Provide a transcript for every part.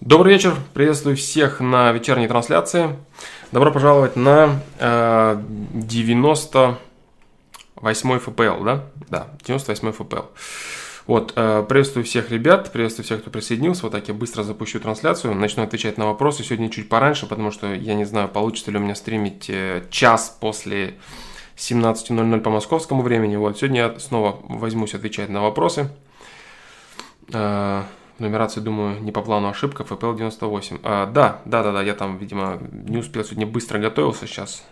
Добрый вечер, приветствую всех на вечерней трансляции. Добро пожаловать на э, 98 ФПЛ, да? Да, 98 ФПЛ. Вот, э, приветствую всех ребят, приветствую всех, кто присоединился. Вот так я быстро запущу трансляцию, начну отвечать на вопросы. Сегодня чуть пораньше, потому что я не знаю, получится ли у меня стримить э, час после 17.00 по московскому времени. Вот, сегодня я снова возьмусь отвечать на вопросы. Э, нумерации, думаю, не по плану ошибка, FPL 98. А, да, да, да, да, я там, видимо, не успел сегодня быстро готовился сейчас.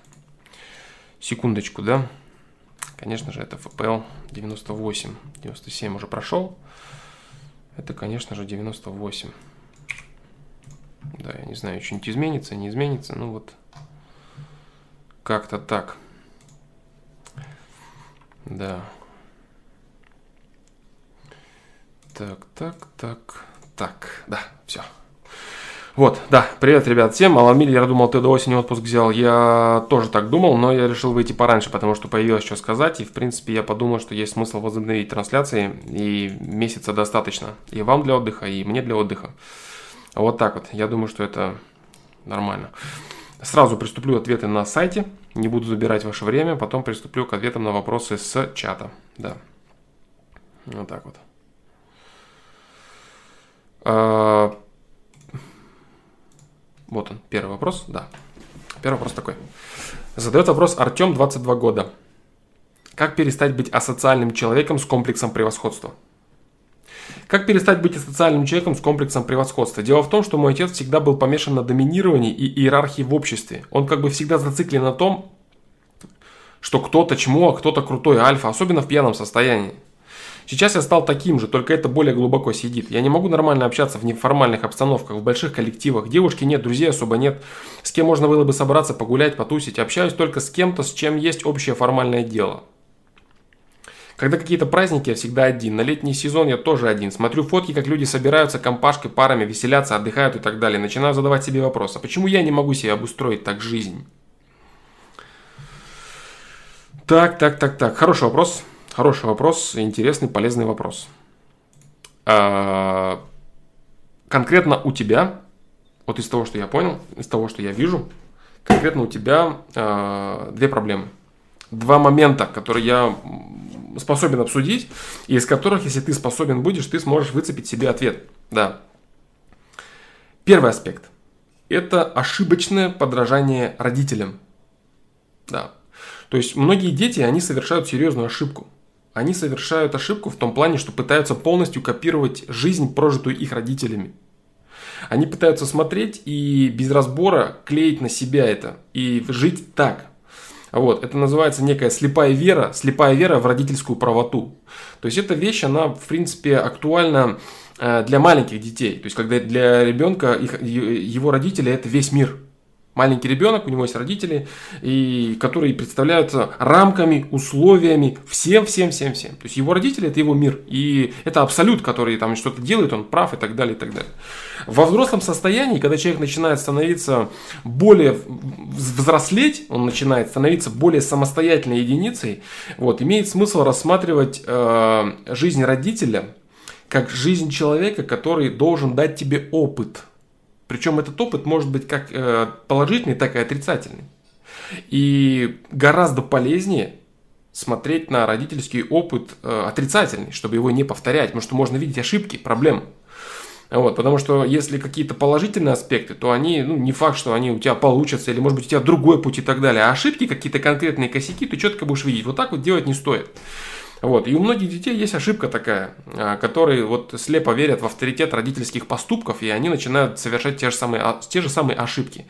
Секундочку, да. Конечно же, это FPL 98. 97 уже прошел. Это, конечно же, 98. Да, я не знаю, что-нибудь изменится, не изменится. Ну вот, как-то так. Да. Так, так, так, так, да, все. Вот, да, привет, ребят, всем. Алан я думал, ты до осени отпуск взял. Я тоже так думал, но я решил выйти пораньше, потому что появилось что сказать. И, в принципе, я подумал, что есть смысл возобновить трансляции. И месяца достаточно. И вам для отдыха, и мне для отдыха. Вот так вот. Я думаю, что это нормально. Сразу приступлю ответы на сайте. Не буду забирать ваше время. Потом приступлю к ответам на вопросы с чата. Да. Вот так вот. А, вот он, первый вопрос, да. Первый вопрос такой. Задает вопрос Артем, 22 года. Как перестать быть асоциальным человеком с комплексом превосходства? Как перестать быть асоциальным человеком с комплексом превосходства? Дело в том, что мой отец всегда был помешан на доминировании и иерархии в обществе. Он как бы всегда зациклен на том, что кто-то чмо, а кто-то крутой альфа, особенно в пьяном состоянии. Сейчас я стал таким же, только это более глубоко сидит. Я не могу нормально общаться в неформальных обстановках, в больших коллективах. Девушки нет, друзей особо нет. С кем можно было бы собраться, погулять, потусить. Общаюсь только с кем-то, с чем есть общее формальное дело. Когда какие-то праздники, я всегда один. На летний сезон я тоже один. Смотрю фотки, как люди собираются компашкой, парами, веселятся, отдыхают и так далее. Начинаю задавать себе вопрос, а почему я не могу себе обустроить так жизнь? Так, так, так, так. Хороший вопрос. Хороший вопрос, интересный, полезный вопрос. А, конкретно у тебя, вот из того, что я понял, из того, что я вижу, конкретно у тебя а, две проблемы. Два момента, которые я способен обсудить, и из которых, если ты способен будешь, ты сможешь выцепить себе ответ. Да. Первый аспект. Это ошибочное подражание родителям. Да. То есть многие дети, они совершают серьезную ошибку они совершают ошибку в том плане, что пытаются полностью копировать жизнь, прожитую их родителями. Они пытаются смотреть и без разбора клеить на себя это и жить так. Вот, это называется некая слепая вера, слепая вера в родительскую правоту. То есть эта вещь, она в принципе актуальна э, для маленьких детей. То есть когда для ребенка их, его родители это весь мир маленький ребенок, у него есть родители, и, которые представляются рамками, условиями, всем, всем, всем, всем. То есть его родители это его мир, и это абсолют, который там что-то делает, он прав и так далее, и так далее. Во взрослом состоянии, когда человек начинает становиться более взрослеть, он начинает становиться более самостоятельной единицей, вот, имеет смысл рассматривать э, жизнь родителя как жизнь человека, который должен дать тебе опыт – причем этот опыт может быть как э, положительный, так и отрицательный. И гораздо полезнее смотреть на родительский опыт э, отрицательный, чтобы его не повторять, потому что можно видеть ошибки, проблемы. Вот, потому что если какие-то положительные аспекты, то они, ну, не факт, что они у тебя получатся, или может быть у тебя другой путь и так далее. А ошибки, какие-то конкретные косяки, ты четко будешь видеть. Вот так вот делать не стоит. Вот. И у многих детей есть ошибка такая, а, которые вот слепо верят в авторитет родительских поступков, и они начинают совершать те же самые, а, те же самые ошибки.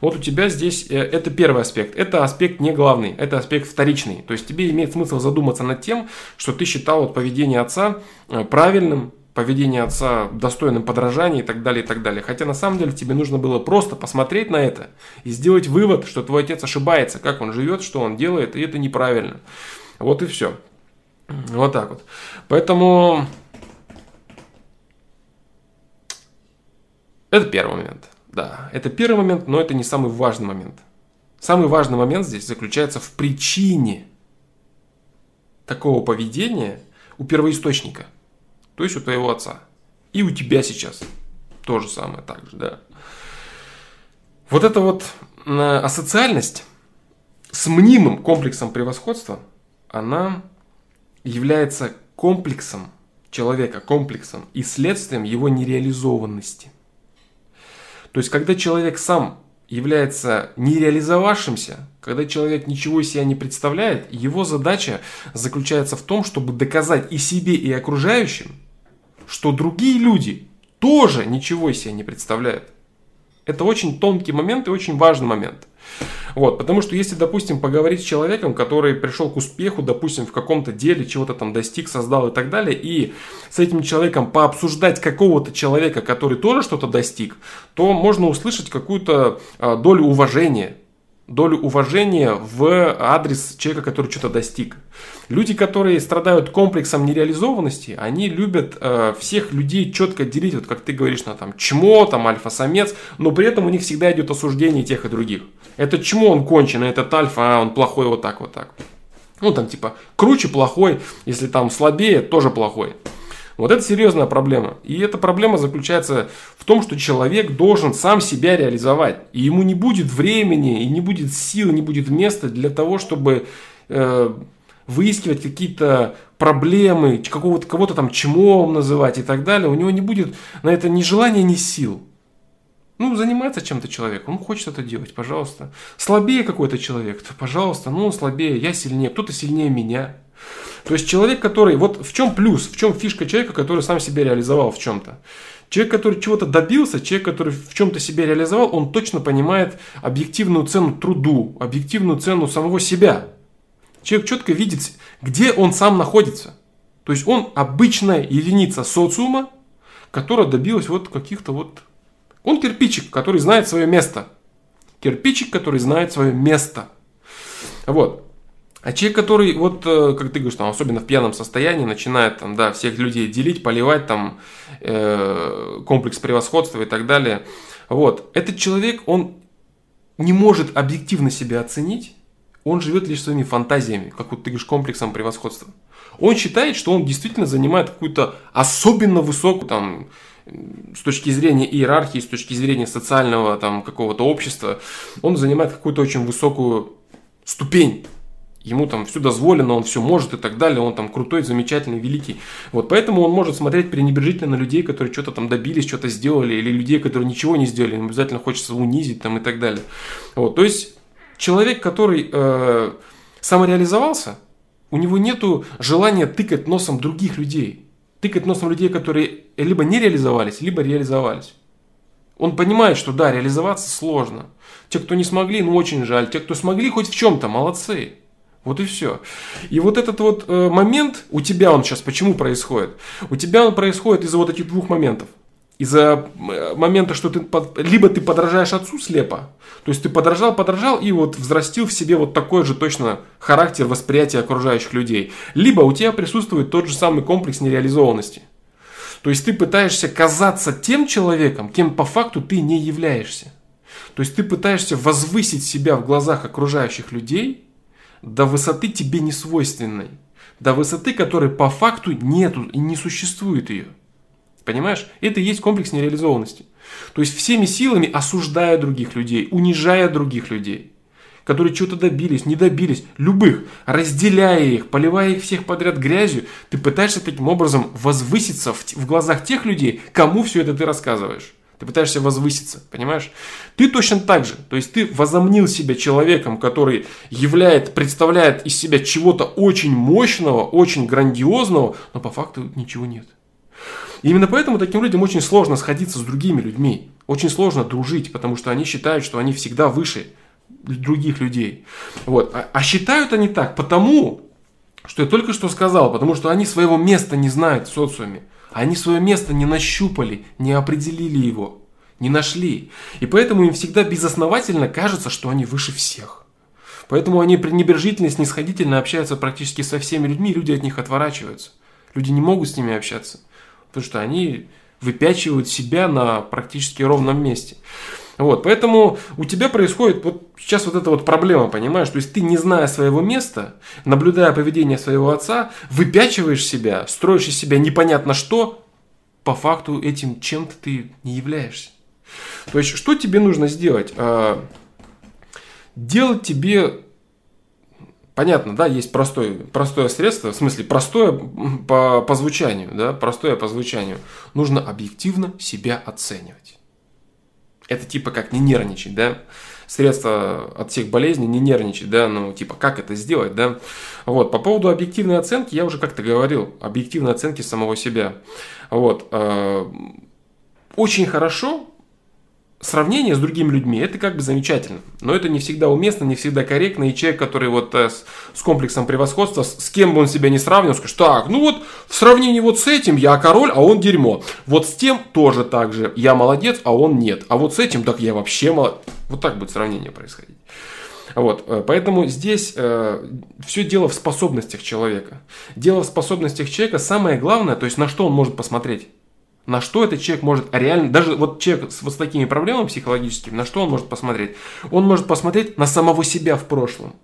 Вот у тебя здесь, э, это первый аспект. Это аспект не главный, это аспект вторичный. То есть тебе имеет смысл задуматься над тем, что ты считал вот поведение отца э, правильным, поведение отца достойным подражания и так далее, и так далее. Хотя на самом деле тебе нужно было просто посмотреть на это и сделать вывод, что твой отец ошибается, как он живет, что он делает, и это неправильно. Вот и все. Вот так вот. Поэтому это первый момент. Да, это первый момент, но это не самый важный момент. Самый важный момент здесь заключается в причине такого поведения у первоисточника, то есть у твоего отца, и у тебя сейчас. То же самое также, да. Вот эта вот э, асоциальность с мнимым комплексом превосходства, она является комплексом человека, комплексом и следствием его нереализованности. То есть, когда человек сам является нереализовавшимся, когда человек ничего из себя не представляет, его задача заключается в том, чтобы доказать и себе, и окружающим, что другие люди тоже ничего из себя не представляют. Это очень тонкий момент и очень важный момент. Вот, потому что если, допустим, поговорить с человеком, который пришел к успеху, допустим, в каком-то деле, чего-то там достиг, создал и так далее, и с этим человеком пообсуждать какого-то человека, который тоже что-то достиг, то можно услышать какую-то а, долю уважения, долю уважения в адрес человека, который что-то достиг. Люди, которые страдают комплексом нереализованности, они любят э, всех людей четко делить, вот как ты говоришь, на там чмо, там альфа-самец, но при этом у них всегда идет осуждение тех и других. Это чмо, он конченый, этот альфа, а он плохой вот так, вот так. Ну, там типа круче плохой, если там слабее, тоже плохой. Вот это серьезная проблема. И эта проблема заключается в том, что человек должен сам себя реализовать. И ему не будет времени, и не будет сил, не будет места для того, чтобы э, выискивать какие-то проблемы, какого-то кого-то там чмом называть и так далее. У него не будет на это ни желания, ни сил. Ну, занимается чем-то человек, он хочет это делать, пожалуйста. Слабее какой-то человек, то, пожалуйста, ну, он слабее, я сильнее, кто-то сильнее меня. То есть человек, который, вот в чем плюс, в чем фишка человека, который сам себя реализовал в чем-то. Человек, который чего-то добился, человек, который в чем-то себя реализовал, он точно понимает объективную цену труду, объективную цену самого себя. Человек четко видит, где он сам находится. То есть он обычная единица социума, которая добилась вот каких-то вот... Он кирпичик, который знает свое место. Кирпичик, который знает свое место. Вот. А человек, который, вот, э, как ты говоришь, там, особенно в пьяном состоянии, начинает там, да, всех людей делить, поливать, там, э, комплекс превосходства и так далее. Вот. Этот человек, он не может объективно себя оценить, он живет лишь своими фантазиями, как вот ты говоришь, комплексом превосходства. Он считает, что он действительно занимает какую-то особенно высокую, там, с точки зрения иерархии, с точки зрения социального там какого-то общества, он занимает какую-то очень высокую ступень ему там все дозволено, он все может и так далее, он там крутой, замечательный, великий. Вот, поэтому он может смотреть пренебрежительно на людей, которые что-то там добились, что-то сделали, или людей, которые ничего не сделали, им обязательно хочется унизить там и так далее. Вот, то есть человек, который э, самореализовался, у него нету желания тыкать носом других людей, тыкать носом людей, которые либо не реализовались, либо реализовались. Он понимает, что да, реализоваться сложно. Те, кто не смогли, ну очень жаль. Те, кто смогли хоть в чем-то, молодцы. Вот и все. И вот этот вот э, момент у тебя он сейчас почему происходит? У тебя он происходит из-за вот этих двух моментов. Из-за э, момента, что ты под, либо ты подражаешь отцу слепо, то есть ты подражал, подражал и вот взрастил в себе вот такой же точно характер восприятия окружающих людей. Либо у тебя присутствует тот же самый комплекс нереализованности. То есть ты пытаешься казаться тем человеком, кем по факту ты не являешься. То есть ты пытаешься возвысить себя в глазах окружающих людей – до высоты тебе не свойственной, до высоты, которой по факту нету и не существует ее. Понимаешь? Это и есть комплекс нереализованности. То есть всеми силами осуждая других людей, унижая других людей, которые чего-то добились, не добились, любых, разделяя их, поливая их всех подряд грязью, ты пытаешься таким образом возвыситься в, в глазах тех людей, кому все это ты рассказываешь. Ты пытаешься возвыситься, понимаешь? Ты точно так же. То есть ты возомнил себя человеком, который являет, представляет из себя чего-то очень мощного, очень грандиозного, но по факту ничего нет. И именно поэтому таким людям очень сложно сходиться с другими людьми. Очень сложно дружить, потому что они считают, что они всегда выше других людей. Вот. А, а считают они так потому, что я только что сказал, потому что они своего места не знают в социуме. Они свое место не нащупали, не определили его, не нашли. И поэтому им всегда безосновательно кажется, что они выше всех. Поэтому они пренебрежительно, снисходительно общаются практически со всеми людьми, люди от них отворачиваются. Люди не могут с ними общаться, потому что они выпячивают себя на практически ровном месте. Вот, поэтому у тебя происходит вот сейчас вот эта вот проблема, понимаешь? То есть ты, не зная своего места, наблюдая поведение своего отца, выпячиваешь себя, строишь из себя непонятно что, по факту этим чем-то ты не являешься. То есть, что тебе нужно сделать? А, делать тебе Понятно, да, есть простое, простое средство, в смысле простое по, по звучанию, да, простое по звучанию. Нужно объективно себя оценивать. Это типа как не нервничать, да средство от всех болезней, не нервничать, да, ну, типа, как это сделать, да. Вот, по поводу объективной оценки, я уже как-то говорил, объективной оценки самого себя. Вот, э, очень хорошо сравнение с другими людьми, это как бы замечательно. Но это не всегда уместно, не всегда корректно. И человек, который вот э, с, с комплексом превосходства, с, с кем бы он себя не сравнивал, скажет, так, ну вот в сравнении вот с этим я король, а он дерьмо. Вот с тем тоже так же. Я молодец, а он нет. А вот с этим, так я вообще молодец. Вот так будет сравнение происходить. Вот, э, поэтому здесь э, все дело в способностях человека. Дело в способностях человека. Самое главное, то есть на что он может посмотреть на что этот человек может реально, даже вот человек с вот такими проблемами психологическими, на что он может посмотреть? Он может посмотреть на самого себя в прошлом.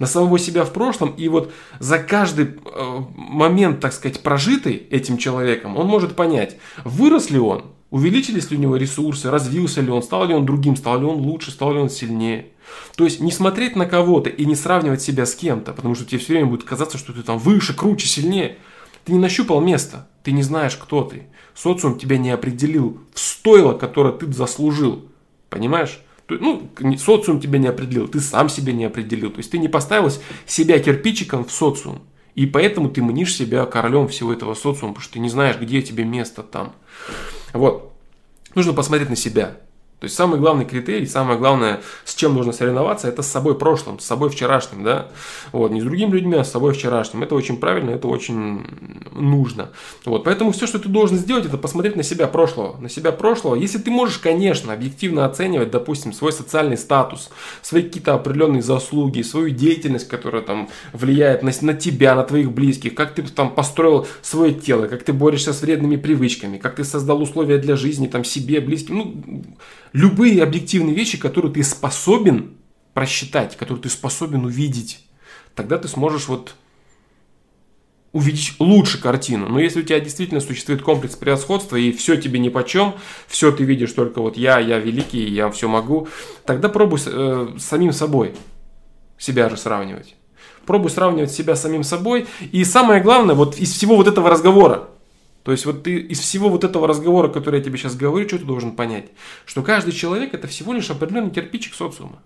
На самого себя в прошлом, и вот за каждый э, момент, так сказать, прожитый этим человеком, он может понять, вырос ли он, увеличились ли у него ресурсы, развился ли он, стал ли он другим, стал ли он лучше, стал ли он сильнее. То есть не смотреть на кого-то и не сравнивать себя с кем-то, потому что тебе все время будет казаться, что ты там выше, круче, сильнее. Ты не нащупал место, ты не знаешь, кто ты. Социум тебя не определил в стойло, которое ты заслужил. Понимаешь? Ну, социум тебя не определил, ты сам себя не определил. То есть ты не поставил себя кирпичиком в социум. И поэтому ты мнишь себя королем всего этого социума, потому что ты не знаешь, где тебе место там. Вот. Нужно посмотреть на себя. То есть самый главный критерий, самое главное, с чем нужно соревноваться, это с собой прошлым, с собой вчерашним, да. Вот, не с другими людьми, а с собой вчерашним. Это очень правильно, это очень нужно. Вот, поэтому все, что ты должен сделать, это посмотреть на себя прошлого. На себя прошлого. Если ты можешь, конечно, объективно оценивать, допустим, свой социальный статус, свои какие-то определенные заслуги, свою деятельность, которая там влияет на, на тебя, на твоих близких, как ты там построил свое тело, как ты борешься с вредными привычками, как ты создал условия для жизни там себе, близким, ну, любые объективные вещи, которые ты способен просчитать, которые ты способен увидеть, тогда ты сможешь вот увидеть лучше картину. Но если у тебя действительно существует комплекс превосходства, и все тебе ни по чем, все ты видишь только вот я, я великий, я все могу, тогда пробуй э, самим собой себя же сравнивать. Пробуй сравнивать себя с самим собой. И самое главное, вот из всего вот этого разговора, то есть вот ты из всего вот этого разговора, который я тебе сейчас говорю, что ты должен понять? Что каждый человек это всего лишь определенный кирпичик социума.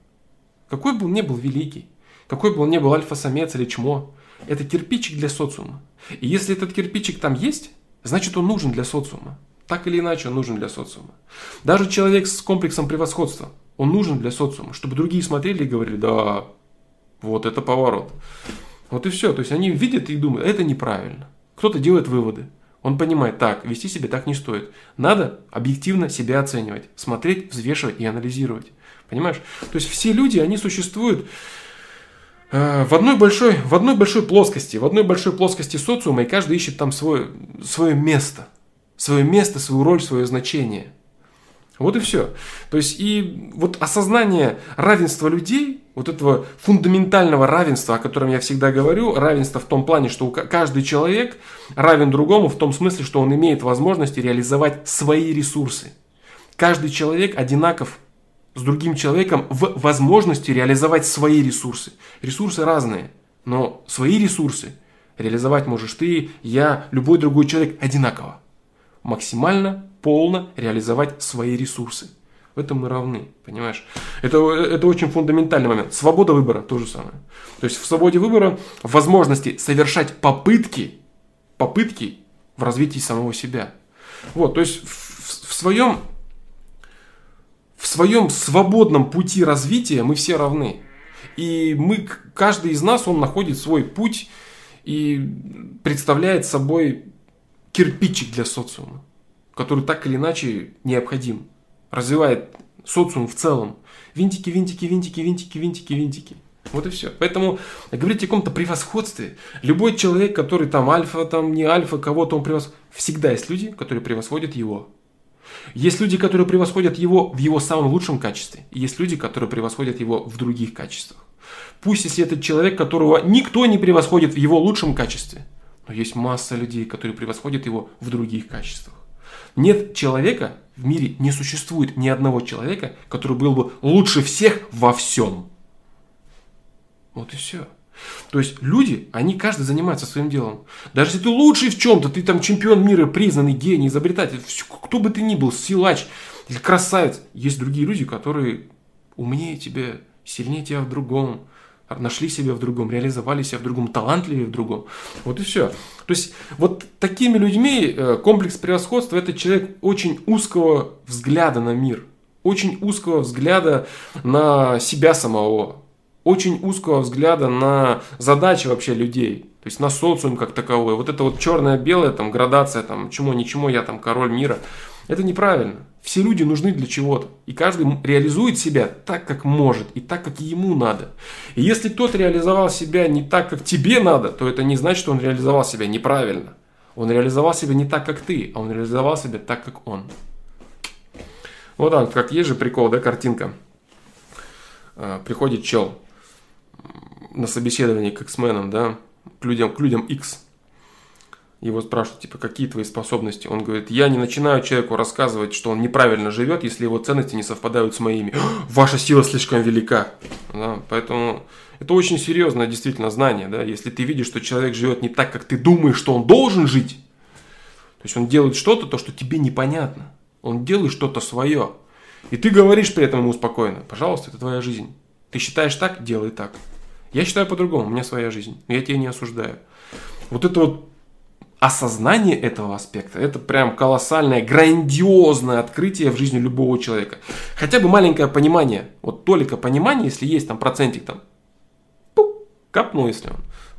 Какой бы он ни был великий, какой бы он ни был альфа-самец или чмо, это кирпичик для социума. И если этот кирпичик там есть, значит он нужен для социума. Так или иначе он нужен для социума. Даже человек с комплексом превосходства, он нужен для социума, чтобы другие смотрели и говорили, да, вот это поворот. Вот и все. То есть они видят и думают, это неправильно. Кто-то делает выводы. Он понимает, так, вести себя так не стоит. Надо объективно себя оценивать, смотреть, взвешивать и анализировать. Понимаешь? То есть все люди, они существуют э, в одной большой, в одной большой плоскости, в одной большой плоскости социума, и каждый ищет там свое, свое место. Свое место, свою роль, свое значение. Вот и все. То есть и вот осознание равенства людей, вот этого фундаментального равенства, о котором я всегда говорю, равенство в том плане, что каждый человек равен другому в том смысле, что он имеет возможность реализовать свои ресурсы. Каждый человек одинаков с другим человеком в возможности реализовать свои ресурсы. Ресурсы разные, но свои ресурсы реализовать можешь ты, я, любой другой человек одинаково. Максимально полно реализовать свои ресурсы. В этом мы равны, понимаешь? Это, это очень фундаментальный момент. Свобода выбора то же самое. То есть в свободе выбора возможности совершать попытки, попытки в развитии самого себя. Вот, то есть в, в своем в своем свободном пути развития мы все равны. И мы, каждый из нас, он находит свой путь и представляет собой кирпичик для социума который так или иначе необходим. Развивает социум в целом. Винтики, винтики, винтики, винтики, винтики, винтики. Вот и все. Поэтому говорить о каком-то превосходстве. Любой человек, который там альфа, там не альфа, кого-то он превосходит. Всегда есть люди, которые превосходят его. Есть люди, которые превосходят его в его самом лучшем качестве. И есть люди, которые превосходят его в других качествах. Пусть если этот человек, которого никто не превосходит в его лучшем качестве, Но есть масса людей, которые превосходят его в других качествах. Нет человека в мире, не существует ни одного человека, который был бы лучше всех во всем. Вот и все. То есть люди, они каждый занимается своим делом. Даже если ты лучший в чем-то, ты там чемпион мира, признанный гений, изобретатель, кто бы ты ни был, силач или красавец, есть другие люди, которые умнее тебя, сильнее тебя в другом, нашли себя в другом, реализовали себя в другом, талантливее в другом. Вот и все. То есть вот такими людьми э, комплекс превосходства это человек очень узкого взгляда на мир, очень узкого взгляда на себя самого, очень узкого взгляда на задачи вообще людей, то есть на социум как таковой. Вот это вот черное-белое, там, градация, там, чему, ничему, я там король мира. Это неправильно. Все люди нужны для чего-то. И каждый реализует себя так, как может, и так, как ему надо. И если кто-то реализовал себя не так, как тебе надо, то это не значит, что он реализовал себя неправильно. Он реализовал себя не так, как ты, а он реализовал себя так, как он. Вот так, как есть же прикол, да, картинка. А, приходит чел, на собеседовании к X-менам, да, к людям, к людям X. Его спрашивают, типа, какие твои способности? Он говорит, я не начинаю человеку рассказывать, что он неправильно живет, если его ценности не совпадают с моими. Ваша сила слишком велика. Да, поэтому это очень серьезное действительно знание. Да? Если ты видишь, что человек живет не так, как ты думаешь, что он должен жить, то есть он делает что-то, то, что тебе непонятно. Он делает что-то свое. И ты говоришь при этом ему спокойно, пожалуйста, это твоя жизнь. Ты считаешь так, делай так. Я считаю по-другому, у меня своя жизнь, я тебя не осуждаю. Вот это вот осознание этого аспекта, это прям колоссальное, грандиозное открытие в жизни любого человека. Хотя бы маленькое понимание, вот только понимание, если есть там процентик там, пук, капнул, если он,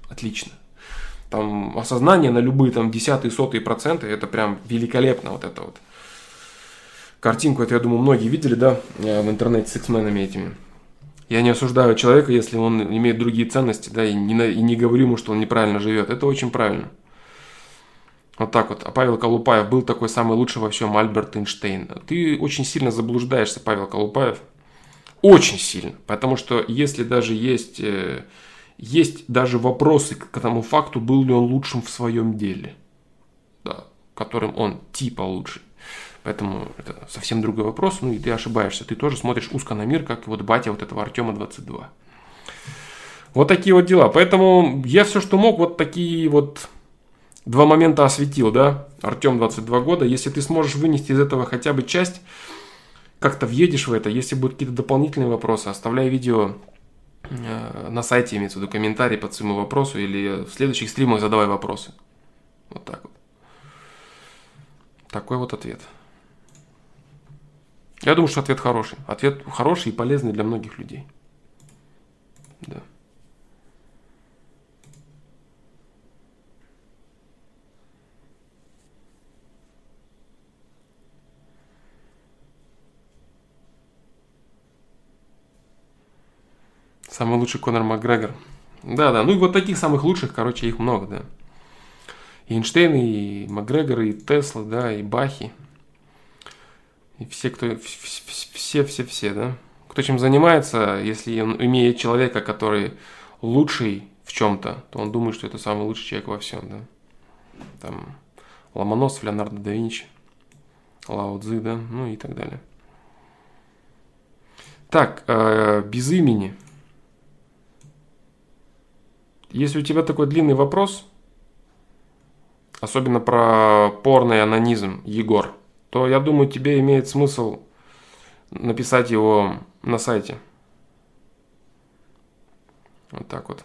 отлично. Там осознание на любые там десятые, сотые проценты, это прям великолепно вот это вот. Картинку это, я думаю, многие видели, да, э, в интернете с X-менами этими. Я не осуждаю человека, если он имеет другие ценности, да, и не, и не говорю ему, что он неправильно живет. Это очень правильно. Вот так вот. А Павел Колупаев был такой самый лучший во всем Альберт Эйнштейн. Ты очень сильно заблуждаешься, Павел Колупаев. Очень сильно. Потому что если даже есть, э, есть даже вопросы к тому факту, был ли он лучшим в своем деле, да, которым он типа лучший. Поэтому это совсем другой вопрос. Ну и ты ошибаешься. Ты тоже смотришь узко на мир, как вот батя вот этого Артема 22. Вот такие вот дела. Поэтому я все, что мог, вот такие вот два момента осветил, да. Артем 22 года. Если ты сможешь вынести из этого хотя бы часть, как-то въедешь в это. Если будут какие-то дополнительные вопросы, оставляй видео э, на сайте, имеется в виду комментарий под своему вопросу или в следующих стримах задавай вопросы. Вот так вот. Такой вот ответ. Я думаю, что ответ хороший. Ответ хороший и полезный для многих людей. Да. Самый лучший Конор Макгрегор. Да, да. Ну и вот таких самых лучших, короче, их много, да. И Эйнштейн, и Макгрегор, и Тесла, да, и Бахи. И все, кто, все, все, все, да. Кто чем занимается, если он имеет человека, который лучший в чем-то, то он думает, что это самый лучший человек во всем, да. Там Ломоносов, Леонардо да Винчи, Лао Цзи, да, ну и так далее. Так, э, без имени. Если у тебя такой длинный вопрос, особенно про порный анонизм, Егор – то я думаю, тебе имеет смысл написать его на сайте. Вот так вот.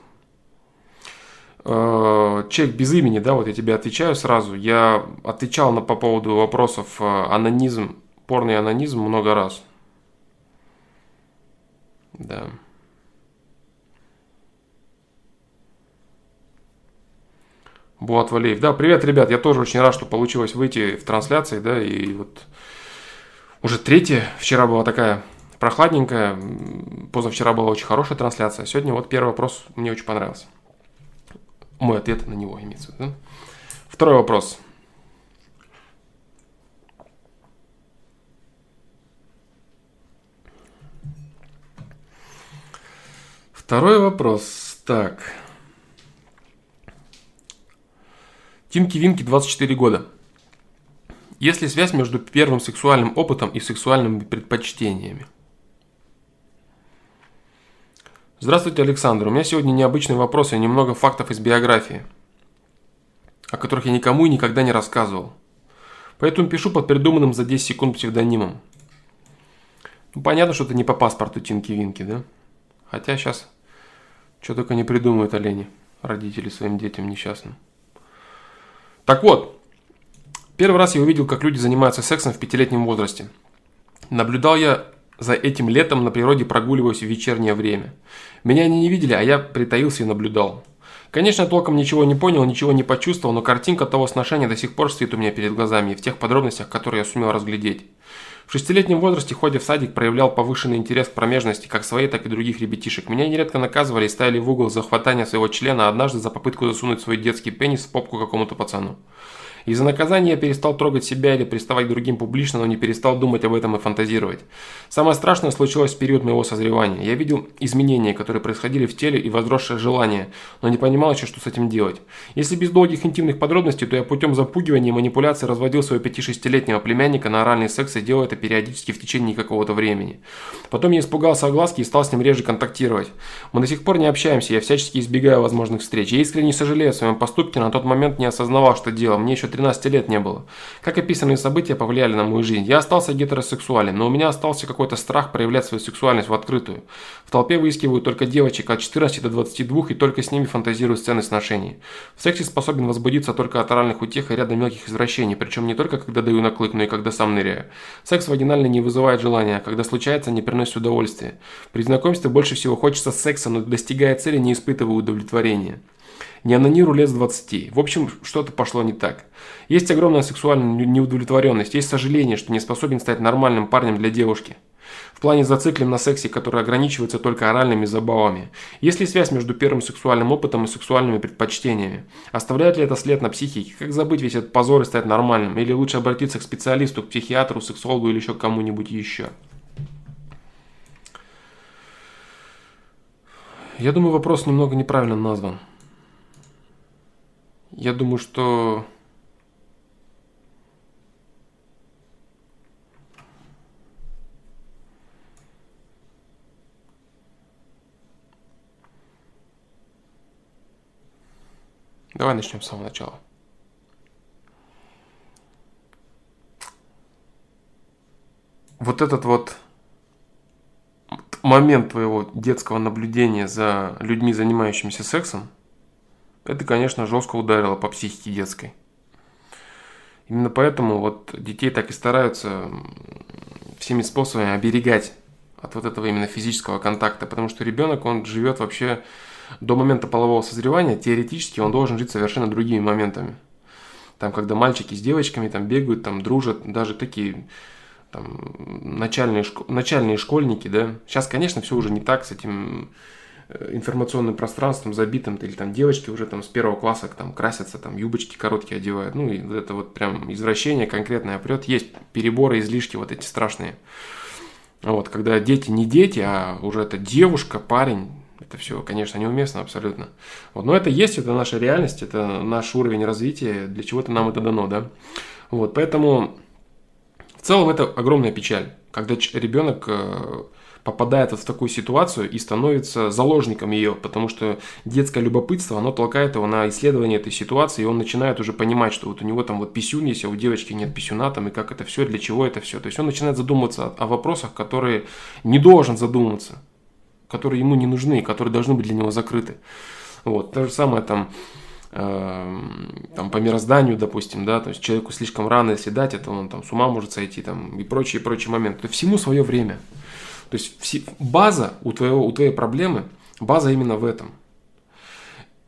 Э, человек без имени, да, вот я тебе отвечаю сразу. Я отвечал на, по поводу вопросов э, анонизм, порный анонизм много раз. Да. Буат Валеев. Да, привет, ребят. Я тоже очень рад, что получилось выйти в трансляции, да, и вот уже третья. Вчера была такая прохладненькая, позавчера была очень хорошая трансляция. Сегодня вот первый вопрос мне очень понравился. Мой ответ на него имеется. Да? Второй вопрос. Второй вопрос. Так. Тинки Винки 24 года. Есть ли связь между первым сексуальным опытом и сексуальными предпочтениями? Здравствуйте, Александр. У меня сегодня необычный вопрос и немного фактов из биографии, о которых я никому и никогда не рассказывал. Поэтому пишу под придуманным за 10 секунд псевдонимом. Ну, понятно, что это не по паспорту Тинки-Винки, да? Хотя сейчас что только не придумают олени, родители своим детям несчастным. Так вот, первый раз я увидел, как люди занимаются сексом в пятилетнем возрасте. Наблюдал я за этим летом на природе прогуливаюсь в вечернее время. Меня они не видели, а я притаился и наблюдал. Конечно, толком ничего не понял, ничего не почувствовал, но картинка того сношения до сих пор стоит у меня перед глазами и в тех подробностях, которые я сумел разглядеть. В шестилетнем возрасте, ходя в садик, проявлял повышенный интерес к промежности, как своей, так и других ребятишек. Меня нередко наказывали и ставили в угол за хватание своего члена, однажды за попытку засунуть свой детский пенис в попку какому-то пацану. Из-за наказания я перестал трогать себя или приставать к другим публично, но не перестал думать об этом и фантазировать. Самое страшное случилось в период моего созревания. Я видел изменения, которые происходили в теле и возросшее желание, но не понимал еще, что с этим делать. Если без долгих интимных подробностей, то я путем запугивания и манипуляции разводил своего 5-6-летнего племянника на оральный секс и делал это периодически в течение какого-то времени. Потом я испугался огласки и стал с ним реже контактировать. Мы до сих пор не общаемся, я всячески избегаю возможных встреч. Я искренне сожалею о своем поступке, на тот момент не осознавал, что делал. Мне еще 13 лет не было. Как описанные события повлияли на мою жизнь? Я остался гетеросексуален, но у меня остался какой-то страх проявлять свою сексуальность в открытую. В толпе выискивают только девочек от 14 до 22 и только с ними фантазирую сцены сношений. В сексе способен возбудиться только от оральных утех и ряда мелких извращений, причем не только когда даю наклык, но и когда сам ныряю. Секс вагинальный не вызывает желания, а когда случается, не приносит удовольствия. При знакомстве больше всего хочется секса, но достигая цели, не испытываю удовлетворения. Не анонирую лет с 20. В общем, что-то пошло не так. Есть огромная сексуальная неудовлетворенность, есть сожаление, что не способен стать нормальным парнем для девушки. В плане зациклен на сексе, который ограничивается только оральными забавами. Есть ли связь между первым сексуальным опытом и сексуальными предпочтениями? Оставляет ли это след на психике? Как забыть весь этот позор и стать нормальным? Или лучше обратиться к специалисту, к психиатру, сексологу или еще кому-нибудь еще? Я думаю, вопрос немного неправильно назван. Я думаю, что Давай начнем с самого начала. Вот этот вот момент твоего детского наблюдения за людьми, занимающимися сексом, это, конечно, жестко ударило по психике детской. Именно поэтому вот детей так и стараются всеми способами оберегать от вот этого именно физического контакта, потому что ребенок, он живет вообще до момента полового созревания, теоретически он должен жить совершенно другими моментами. Там, когда мальчики с девочками там бегают, там дружат, даже такие там, начальные, начальные школьники, да. Сейчас, конечно, все уже не так с этим информационным пространством забитым, или там девочки уже там с первого класса там красятся, там юбочки короткие одевают, ну и это вот прям извращение конкретное прет, есть переборы, излишки вот эти страшные. Вот, когда дети не дети, а уже это девушка, парень, это все, конечно, неуместно абсолютно. Вот, но это есть, это наша реальность, это наш уровень развития, для чего-то нам это дано, да. Вот, поэтому в целом это огромная печаль, когда ребенок э, попадает в такую ситуацию и становится заложником ее, потому что детское любопытство, оно толкает его на исследование этой ситуации, и он начинает уже понимать, что вот у него там вот писюн есть, а у девочки нет писюна, там, и как это все, для чего это все. То есть он начинает задумываться о, вопросах, которые не должен задумываться, которые ему не нужны, которые должны быть для него закрыты. Вот, то же самое там, э, там по мирозданию, допустим, да, то есть человеку слишком рано, если дать, это он там с ума может сойти, там, и прочие, прочие моменты. То всему свое время. То есть база у, твоего, у твоей проблемы, база именно в этом.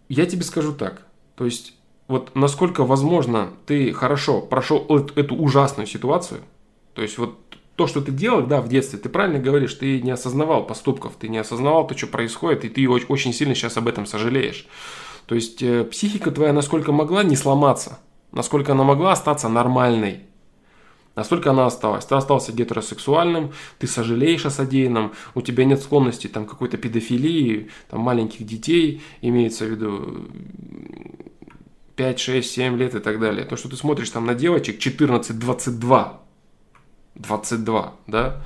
Я тебе скажу так. То есть вот насколько возможно ты хорошо прошел эту ужасную ситуацию, то есть вот то, что ты делал, да, в детстве, ты правильно говоришь, ты не осознавал поступков, ты не осознавал то, что происходит, и ты очень сильно сейчас об этом сожалеешь. То есть э, психика твоя насколько могла не сломаться, насколько она могла остаться нормальной, Настолько она осталась. Ты остался гетеросексуальным, ты сожалеешь о содеянном, у тебя нет склонности там какой-то педофилии, там маленьких детей, имеется в виду 5, 6, 7 лет и так далее. То, что ты смотришь там на девочек 14, 22, 22, да,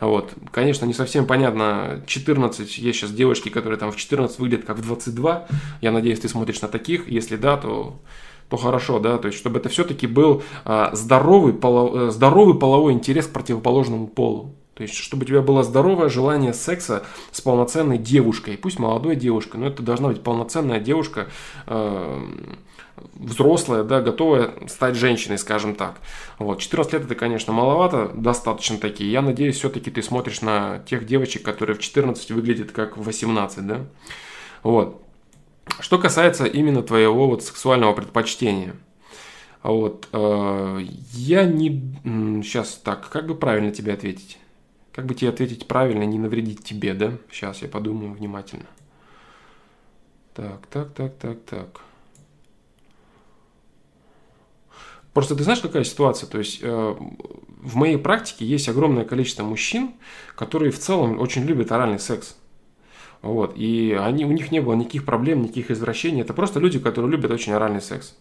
вот. Конечно, не совсем понятно, 14, есть сейчас девушки, которые там в 14 выглядят как в 22. Я надеюсь, ты смотришь на таких. Если да, то, то хорошо, да. То есть, чтобы это все-таки был а, здоровый, полов, э, здоровый половой интерес к противоположному полу. То есть, чтобы у тебя было здоровое желание секса с полноценной девушкой, пусть молодой девушкой, но это должна быть полноценная девушка, э, взрослая, да, готовая стать женщиной, скажем так. Вот, 14 лет это, конечно, маловато, достаточно такие. Я надеюсь, все-таки ты смотришь на тех девочек, которые в 14 выглядят как в 18, да. Вот. Что касается именно твоего вот сексуального предпочтения. Вот, э, я не... Сейчас так, как бы правильно тебе ответить? Как бы тебе ответить правильно, не навредить тебе, да? Сейчас я подумаю внимательно. Так, так, так, так, так. Просто ты знаешь, какая ситуация? То есть э, в моей практике есть огромное количество мужчин, которые в целом очень любят оральный секс. Вот. И они, у них не было никаких проблем, никаких извращений. Это просто люди, которые любят очень оральный секс.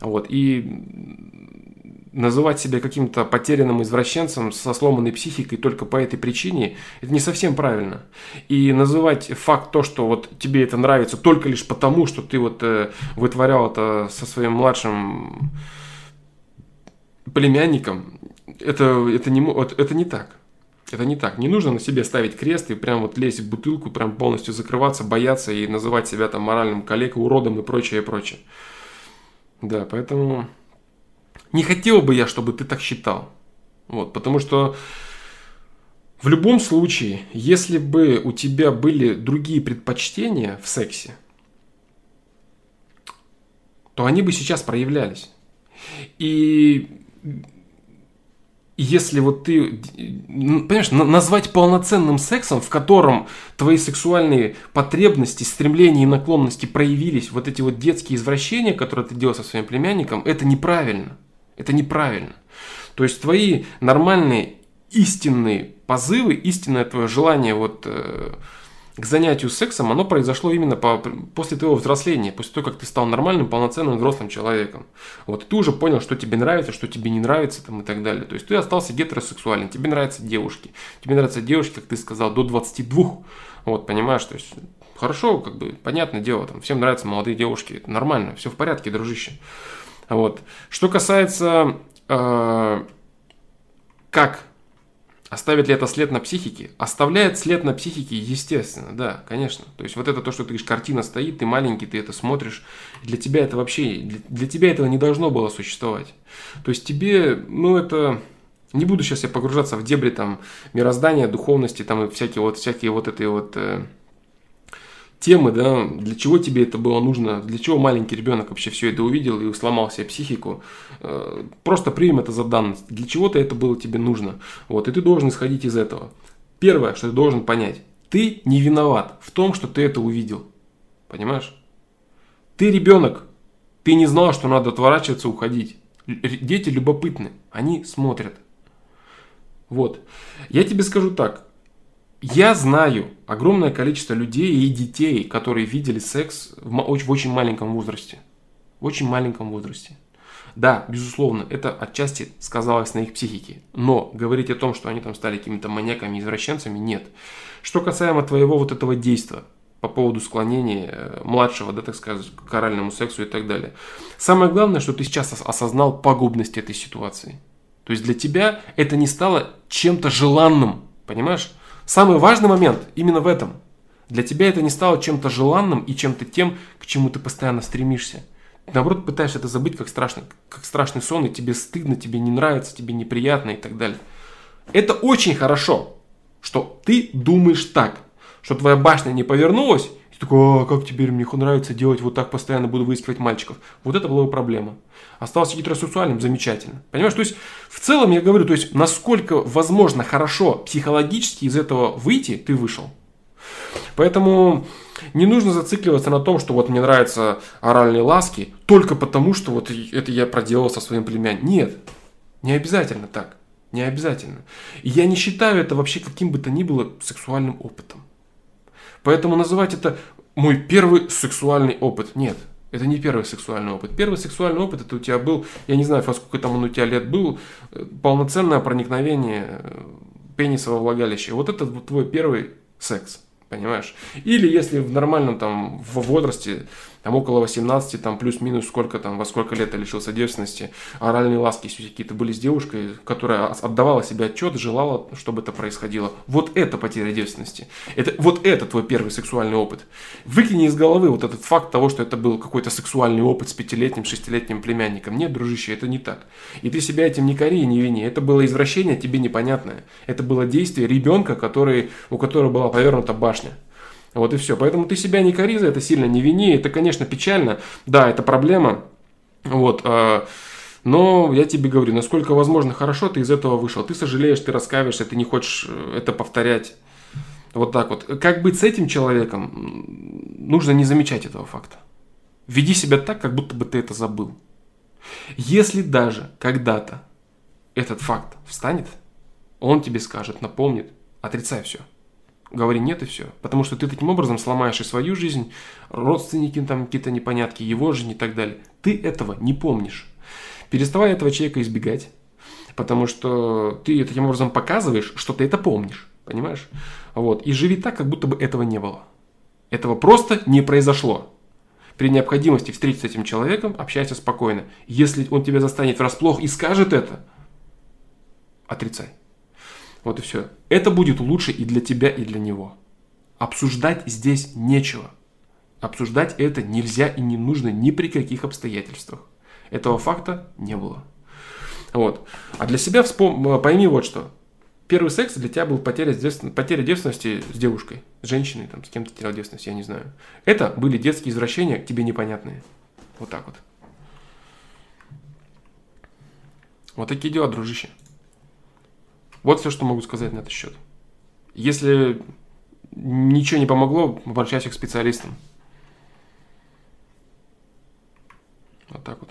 Вот. И называть себя каким-то потерянным извращенцем со сломанной психикой только по этой причине, это не совсем правильно. И называть факт то, что вот тебе это нравится только лишь потому, что ты вот э, вытворял это со своим младшим племянником, это, это, не, это не так. Это не так. Не нужно на себе ставить крест и прям вот лезть в бутылку, прям полностью закрываться, бояться и называть себя там моральным коллегой, уродом и прочее, и прочее. Да, поэтому не хотел бы я, чтобы ты так считал. Вот, потому что в любом случае, если бы у тебя были другие предпочтения в сексе, то они бы сейчас проявлялись. И если вот ты, понимаешь, назвать полноценным сексом, в котором твои сексуальные потребности, стремления и наклонности проявились, вот эти вот детские извращения, которые ты делал со своим племянником, это неправильно. Это неправильно. То есть твои нормальные истинные позывы, истинное твое желание вот э, к занятию сексом, оно произошло именно по, после твоего взросления, после того, как ты стал нормальным, полноценным взрослым человеком. Вот, ты уже понял, что тебе нравится, что тебе не нравится там, и так далее. То есть ты остался гетеросексуален, тебе нравятся девушки. Тебе нравятся девушки, как ты сказал, до 22. Вот, понимаешь, то есть хорошо, как бы, понятное дело, там, всем нравятся молодые девушки, это нормально, все в порядке, дружище. Вот. Что касается, э, как Оставит ли это след на психике? Оставляет след на психике, естественно, да, конечно. То есть вот это то, что ты говоришь, картина стоит, ты маленький, ты это смотришь. Для тебя это вообще, для, для тебя этого не должно было существовать. То есть тебе, ну это, не буду сейчас я погружаться в дебри там мироздания, духовности там и всякие вот, всякие вот этой вот э, темы, да, для чего тебе это было нужно, для чего маленький ребенок вообще все это увидел и сломал себе психику. Э, просто примем это за данность. Для чего-то это было тебе нужно. Вот, и ты должен исходить из этого. Первое, что ты должен понять, ты не виноват в том, что ты это увидел. Понимаешь? Ты ребенок, ты не знал, что надо отворачиваться, уходить. Дети любопытны, они смотрят. Вот. Я тебе скажу так, я знаю огромное количество людей и детей, которые видели секс в, в очень маленьком возрасте. В очень маленьком возрасте. Да, безусловно, это отчасти сказалось на их психике. Но говорить о том, что они там стали какими-то маньяками, извращенцами, нет. Что касаемо твоего вот этого действия по поводу склонения э, младшего, да, так сказать, к оральному сексу и так далее. Самое главное, что ты сейчас осознал пагубность этой ситуации. То есть для тебя это не стало чем-то желанным, понимаешь? Самый важный момент именно в этом. Для тебя это не стало чем-то желанным и чем-то тем, к чему ты постоянно стремишься. Ты, наоборот, пытаешься это забыть как страшный, как страшный сон, и тебе стыдно, тебе не нравится, тебе неприятно и так далее. Это очень хорошо, что ты думаешь так, что твоя башня не повернулась, такой, а как теперь мне нравится делать вот так, постоянно буду выискивать мальчиков. Вот это была бы проблема. Остался гетеросексуальным, замечательно. Понимаешь, то есть в целом я говорю, то есть насколько возможно хорошо психологически из этого выйти, ты вышел. Поэтому не нужно зацикливаться на том, что вот мне нравятся оральные ласки, только потому, что вот это я проделал со своим племянником. Нет, не обязательно так. Не обязательно. И я не считаю это вообще каким бы то ни было сексуальным опытом. Поэтому называть это мой первый сексуальный опыт. Нет, Это не первый сексуальный опыт. Первый сексуальный опыт это у тебя был, я не знаю, во сколько там он у тебя лет был, э, полноценное проникновение э, пениса во влагалище. Вот это твой первый секс, понимаешь? Или если в нормальном там в возрасте там около 18, там плюс-минус сколько там, во сколько лет я лишился девственности, оральные ласки какие-то были с девушкой, которая отдавала себе отчет, желала, чтобы это происходило. Вот это потеря девственности. Это, вот это твой первый сексуальный опыт. Выкини из головы вот этот факт того, что это был какой-то сексуальный опыт с пятилетним, шестилетним племянником. Нет, дружище, это не так. И ты себя этим не кори и не вини. Это было извращение тебе непонятное. Это было действие ребенка, который, у которого была повернута башня. Вот и все. Поэтому ты себя не кори за это сильно, не вини. Это, конечно, печально. Да, это проблема. Вот. А, но я тебе говорю, насколько возможно хорошо ты из этого вышел. Ты сожалеешь, ты раскаиваешься, ты не хочешь э, это повторять. Вот так вот. Как быть с этим человеком? Нужно не замечать этого факта. Веди себя так, как будто бы ты это забыл. Если даже когда-то этот факт встанет, он тебе скажет, напомнит, отрицай все говори нет и все. Потому что ты таким образом сломаешь и свою жизнь, родственники там какие-то непонятки, его жизнь и так далее. Ты этого не помнишь. Переставай этого человека избегать, потому что ты таким образом показываешь, что ты это помнишь. Понимаешь? Вот. И живи так, как будто бы этого не было. Этого просто не произошло. При необходимости встретиться с этим человеком, общайся спокойно. Если он тебя застанет врасплох и скажет это, отрицай. Вот и все. Это будет лучше и для тебя, и для него. Обсуждать здесь нечего. Обсуждать это нельзя и не нужно ни при каких обстоятельствах. Этого факта не было. Вот. А для себя вспом... пойми вот что. Первый секс для тебя был потеря, девствен... потеря девственности с девушкой, с женщиной, там, с кем то терял девственность, я не знаю. Это были детские извращения, тебе непонятные. Вот так вот. Вот такие дела, дружище. Вот все, что могу сказать на этот счет. Если ничего не помогло, обращайся к специалистам. Вот так вот.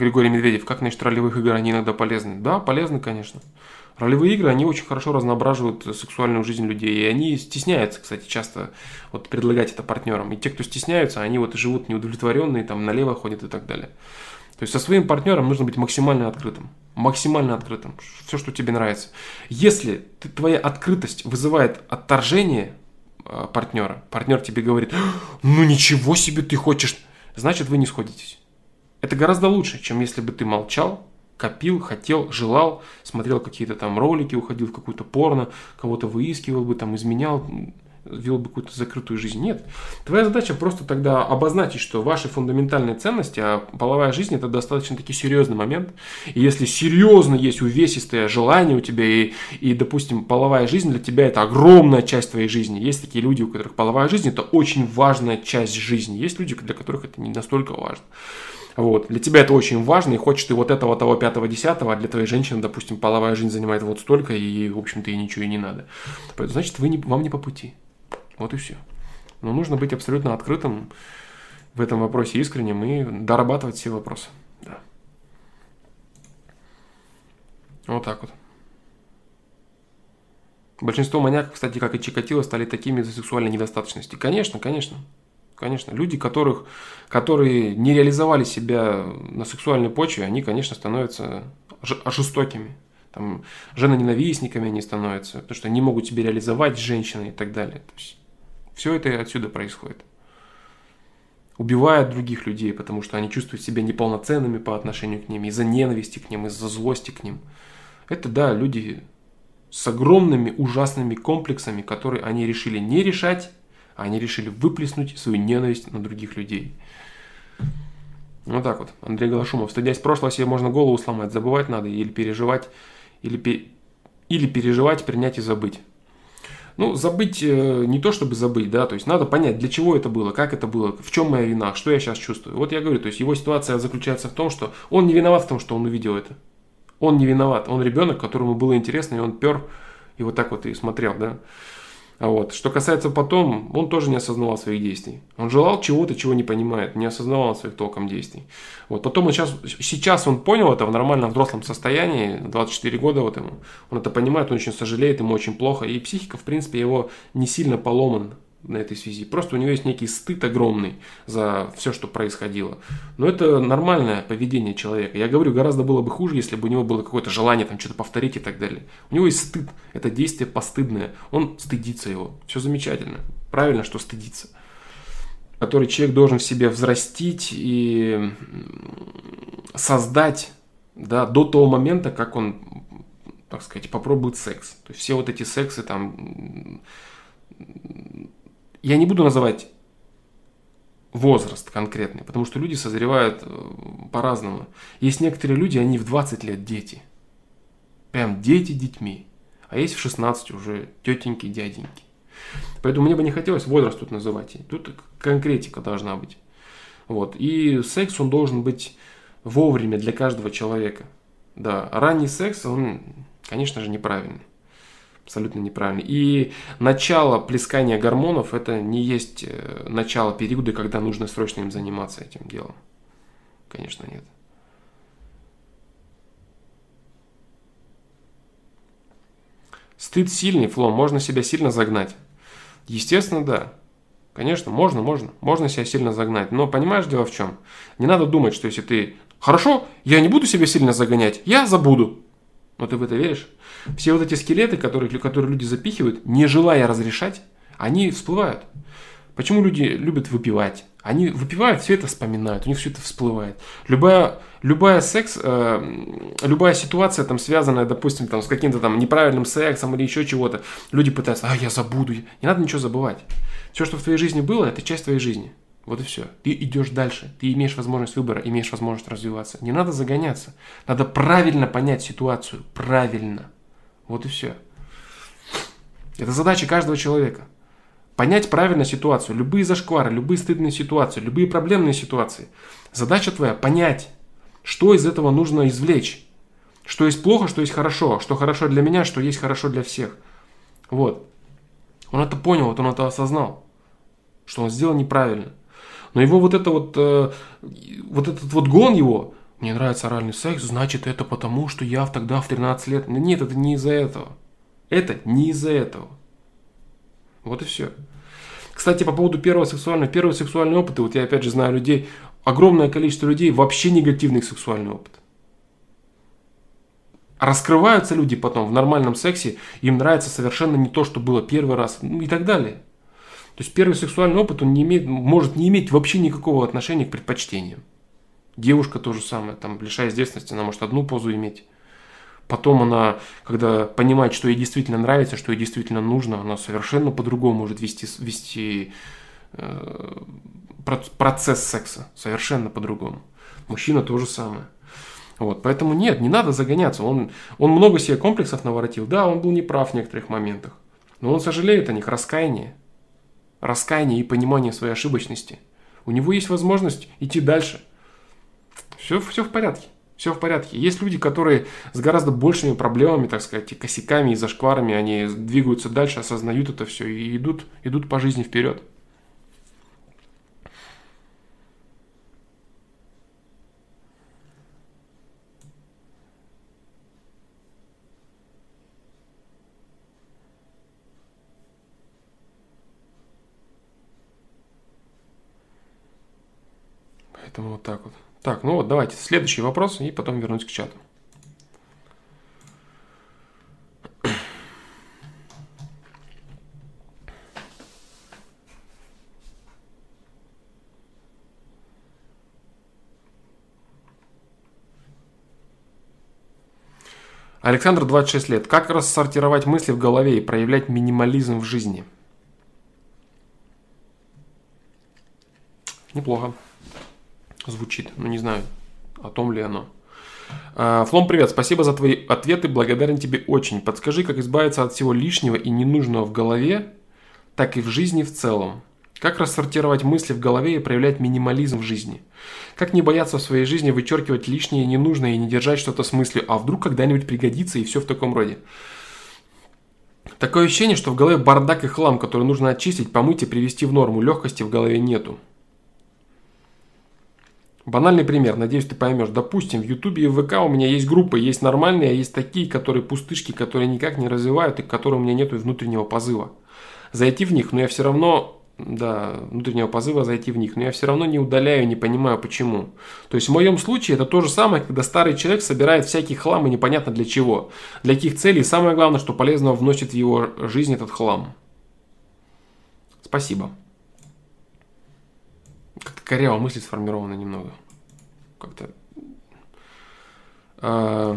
Григорий Медведев, как насчет ролевых игр, они иногда полезны? Да, полезны, конечно. Ролевые игры, они очень хорошо разноображивают сексуальную жизнь людей. И они стесняются, кстати, часто вот предлагать это партнерам. И те, кто стесняются, они вот живут неудовлетворенные, там налево ходят и так далее. То есть со своим партнером нужно быть максимально открытым. Максимально открытым. Все, что тебе нравится. Если ты, твоя открытость вызывает отторжение э, партнера, партнер тебе говорит, ну ничего себе ты хочешь, значит вы не сходитесь. Это гораздо лучше, чем если бы ты молчал, копил, хотел, желал, смотрел какие-то там ролики, уходил в какую-то порно, кого-то выискивал бы, там изменял, вел бы какую-то закрытую жизнь. Нет. Твоя задача просто тогда обозначить, что ваши фундаментальные ценности, а половая жизнь это достаточно таки серьезный момент. И если серьезно есть увесистое желание у тебя, и, и, допустим, половая жизнь для тебя это огромная часть твоей жизни. Есть такие люди, у которых половая жизнь это очень важная часть жизни. Есть люди, для которых это не настолько важно. Вот. Для тебя это очень важно, и хочешь ты вот этого, того, пятого, десятого, а для твоей женщины, допустим, половая жизнь занимает вот столько, и, в общем-то, ей ничего и не надо. Значит, вы не, вам не по пути. Вот и все. Но нужно быть абсолютно открытым в этом вопросе, искренним, и дорабатывать все вопросы. Да. Вот так вот. Большинство маньяков, кстати, как и Чикатило, стали такими из-за сексуальной недостаточности. Конечно, конечно. Конечно, люди, которых, которые не реализовали себя на сексуальной почве, они, конечно, становятся жестокими. Там, женоненавистниками они становятся, потому что они могут себя реализовать с женщиной и так далее. То есть, все это отсюда происходит. Убивают других людей, потому что они чувствуют себя неполноценными по отношению к ним, из-за ненависти к ним, из-за злости к ним. Это, да, люди с огромными ужасными комплексами, которые они решили не решать, они решили выплеснуть свою ненависть на других людей. Вот так вот. Андрей Голошумов. Стыдясь прошлого, себе можно голову сломать. Забывать надо или переживать, или, или переживать, принять и забыть. Ну, забыть э, не то, чтобы забыть, да, то есть надо понять, для чего это было, как это было, в чем моя вина, что я сейчас чувствую. Вот я говорю, то есть его ситуация заключается в том, что он не виноват в том, что он увидел это. Он не виноват, он ребенок, которому было интересно, и он пер, и вот так вот и смотрел, да. А вот. Что касается потом, он тоже не осознавал своих действий. Он желал чего-то, чего не понимает, не осознавал своих толком действий. Вот. Потом он сейчас, сейчас он понял это в нормальном взрослом состоянии, 24 года вот ему. Он это понимает, он очень сожалеет, ему очень плохо. И психика, в принципе, его не сильно поломана на этой связи. Просто у него есть некий стыд огромный за все, что происходило. Но это нормальное поведение человека. Я говорю, гораздо было бы хуже, если бы у него было какое-то желание там что-то повторить и так далее. У него есть стыд. Это действие постыдное. Он стыдится его. Все замечательно. Правильно, что стыдится. Который человек должен в себе взрастить и создать да, до того момента, как он, так сказать, попробует секс. То есть все вот эти сексы там я не буду называть возраст конкретный, потому что люди созревают э, по-разному. Есть некоторые люди, они в 20 лет дети. Прям дети детьми. А есть в 16 уже тетеньки, дяденьки. Поэтому мне бы не хотелось возраст тут называть. Тут конкретика должна быть. Вот. И секс, он должен быть вовремя для каждого человека. Да, ранний секс, он, конечно же, неправильный абсолютно неправильно. И начало плескания гормонов это не есть э, начало периода, когда нужно срочно им заниматься этим делом. Конечно, нет. Стыд сильный, Фло, можно себя сильно загнать. Естественно, да. Конечно, можно, можно. Можно себя сильно загнать. Но понимаешь, дело в чем? Не надо думать, что если ты... Хорошо, я не буду себя сильно загонять, я забуду. Но ты в это веришь? Все вот эти скелеты, которые, которые люди запихивают, не желая разрешать, они всплывают. Почему люди любят выпивать? Они выпивают, все это вспоминают, у них все это всплывает. Любая, любая секс, э, любая ситуация, там, связанная, допустим, там, с каким-то там неправильным сексом или еще чего-то, люди пытаются, а, я забуду. Не надо ничего забывать. Все, что в твоей жизни было, это часть твоей жизни. Вот и все. Ты идешь дальше. Ты имеешь возможность выбора, имеешь возможность развиваться. Не надо загоняться. Надо правильно понять ситуацию. Правильно. Вот и все. Это задача каждого человека. Понять правильно ситуацию. Любые зашквары, любые стыдные ситуации, любые проблемные ситуации. Задача твоя понять, что из этого нужно извлечь. Что есть плохо, что есть хорошо. Что хорошо для меня, что есть хорошо для всех. Вот. Он это понял, вот он это осознал. Что он сделал неправильно. Но его вот это вот, э, вот этот вот гон его, мне нравится оральный секс, значит это потому, что я тогда в 13 лет... Нет, это не из-за этого. Это не из-за этого. Вот и все. Кстати, по поводу первого сексуального. Первый сексуальный опыт, и вот я опять же знаю людей, огромное количество людей вообще негативный сексуальный опыт. Раскрываются люди потом в нормальном сексе, им нравится совершенно не то, что было первый раз, ну и так далее. То есть первый сексуальный опыт, он не имеет, может не иметь вообще никакого отношения к предпочтениям. Девушка то же самое, там, лишаясь девственности, она может одну позу иметь. Потом она, когда понимает, что ей действительно нравится, что ей действительно нужно, она совершенно по-другому может вести, вести э, процесс секса. Совершенно по-другому. Мужчина то же самое. Вот, поэтому нет, не надо загоняться. Он, он много себе комплексов наворотил. Да, он был неправ в некоторых моментах. Но он сожалеет о них, раскаяние. Раскаяние и понимание своей ошибочности. У него есть возможность идти дальше. Все, все в порядке. Все в порядке. Есть люди, которые с гораздо большими проблемами, так сказать, и косяками, и зашкварами, они двигаются дальше, осознают это все и идут, идут по жизни вперед. Поэтому вот так вот. Так, ну вот давайте следующий вопрос и потом вернусь к чату. Александр, 26 лет. Как рассортировать мысли в голове и проявлять минимализм в жизни? Неплохо звучит. Ну, не знаю, о том ли оно. А, Флом, привет, спасибо за твои ответы, благодарен тебе очень. Подскажи, как избавиться от всего лишнего и ненужного в голове, так и в жизни в целом. Как рассортировать мысли в голове и проявлять минимализм в жизни? Как не бояться в своей жизни вычеркивать лишнее ненужное и не держать что-то с мыслью, а вдруг когда-нибудь пригодится и все в таком роде? Такое ощущение, что в голове бардак и хлам, который нужно очистить, помыть и привести в норму. Легкости в голове нету. Банальный пример, надеюсь, ты поймешь. Допустим, в Ютубе и в ВК у меня есть группы, есть нормальные, а есть такие, которые пустышки, которые никак не развивают и к которым у меня нет внутреннего позыва. Зайти в них, но я все равно да, внутреннего позыва зайти в них, но я все равно не удаляю, не понимаю почему. То есть в моем случае это то же самое, когда старый человек собирает всякий хлам и непонятно для чего. Для каких целей, самое главное, что полезного вносит в его жизнь этот хлам. Спасибо. Коряво мысли сформированы немного. Как-то... А...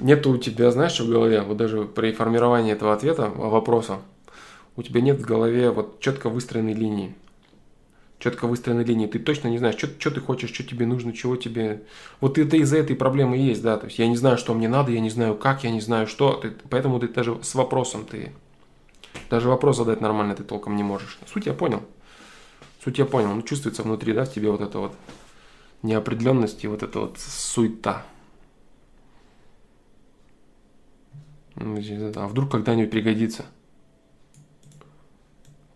Нету у тебя, знаешь, в голове, вот даже при формировании этого ответа, вопроса, у тебя нет в голове вот четко выстроенной линии. Четко выстроенной линии. Ты точно не знаешь, что ты хочешь, что тебе нужно, чего тебе... Вот это из-за этой проблемы есть, да. То есть я не знаю, что мне надо, я не знаю как, я не знаю что. Ты, поэтому ты даже с вопросом ты... Даже вопрос задать нормально ты толком не можешь. Суть я понял. Суть я понял. Ну, чувствуется внутри, да, в тебе вот это вот неопределенность и вот эта вот суета. Ну, а вдруг когда-нибудь пригодится?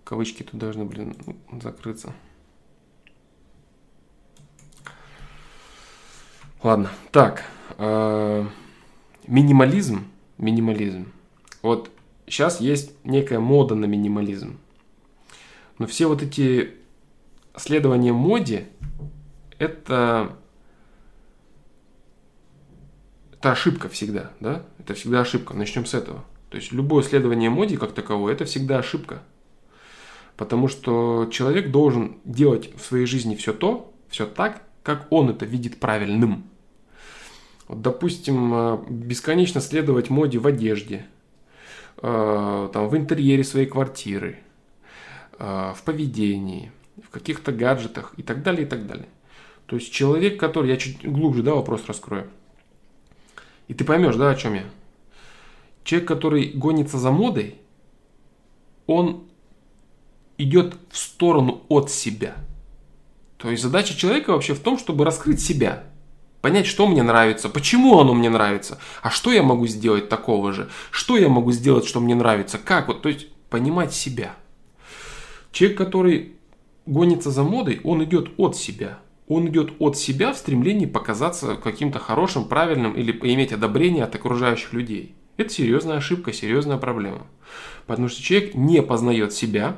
Кавычки тут должны, блин, закрыться. Ладно, так. Э, минимализм. Минимализм. Вот сейчас есть некая мода на минимализм. Но все вот эти следования моде, это, это ошибка всегда, да? Это всегда ошибка. Начнем с этого. То есть любое следование моде как таковое, это всегда ошибка. Потому что человек должен делать в своей жизни все то, все так, как он это видит правильным. Вот, допустим, э, бесконечно следовать моде в одежде, э, там, в интерьере своей квартиры, э, в поведении, в каких-то гаджетах и так далее, и так далее. То есть человек, который, я чуть глубже да, вопрос раскрою, и ты поймешь, да, о чем я. Человек, который гонится за модой, он идет в сторону от себя. То есть задача человека вообще в том, чтобы раскрыть себя, понять, что мне нравится, почему оно мне нравится, а что я могу сделать такого же, что я могу сделать, что мне нравится, как вот, то есть понимать себя. Человек, который гонится за модой, он идет от себя. Он идет от себя в стремлении показаться каким-то хорошим, правильным или иметь одобрение от окружающих людей. Это серьезная ошибка, серьезная проблема. Потому что человек не познает себя,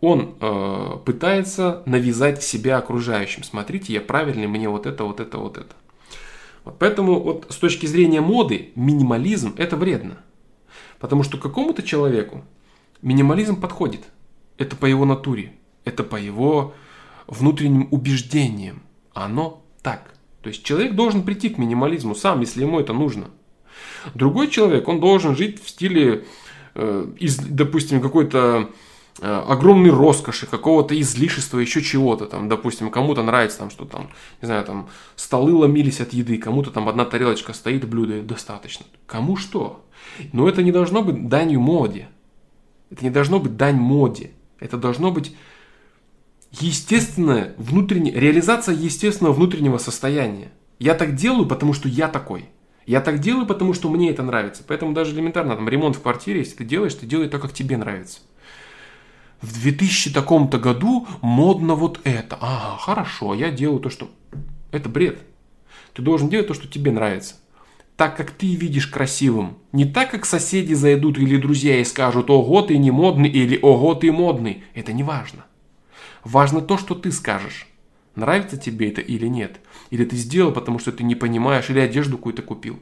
он э, пытается навязать себя окружающим. Смотрите, я правильный, мне вот это, вот это, вот это. Вот поэтому вот с точки зрения моды минимализм это вредно. Потому что какому-то человеку минимализм подходит. Это по его натуре, это по его внутренним убеждениям. Оно так. То есть человек должен прийти к минимализму сам, если ему это нужно. Другой человек, он должен жить в стиле, э, из, допустим, какой-то Э, огромной роскоши, какого-то излишества, еще чего-то там, допустим, кому-то нравится там, что там, не знаю, там столы ломились от еды, кому-то там одна тарелочка стоит, блюдо достаточно. Кому что? Но это не должно быть данью моде. Это не должно быть дань моде. Это должно быть естественная внутренняя, реализация естественного внутреннего состояния. Я так делаю, потому что я такой. Я так делаю, потому что мне это нравится. Поэтому даже элементарно, там, ремонт в квартире, если ты делаешь, ты делай так, как тебе нравится в 2000 таком-то году модно вот это. Ага, хорошо, я делаю то, что... Это бред. Ты должен делать то, что тебе нравится. Так, как ты видишь красивым. Не так, как соседи зайдут или друзья и скажут, ого, ты не модный или ого, ты модный. Это не важно. Важно то, что ты скажешь. Нравится тебе это или нет. Или ты сделал, потому что ты не понимаешь, или одежду какую-то купил.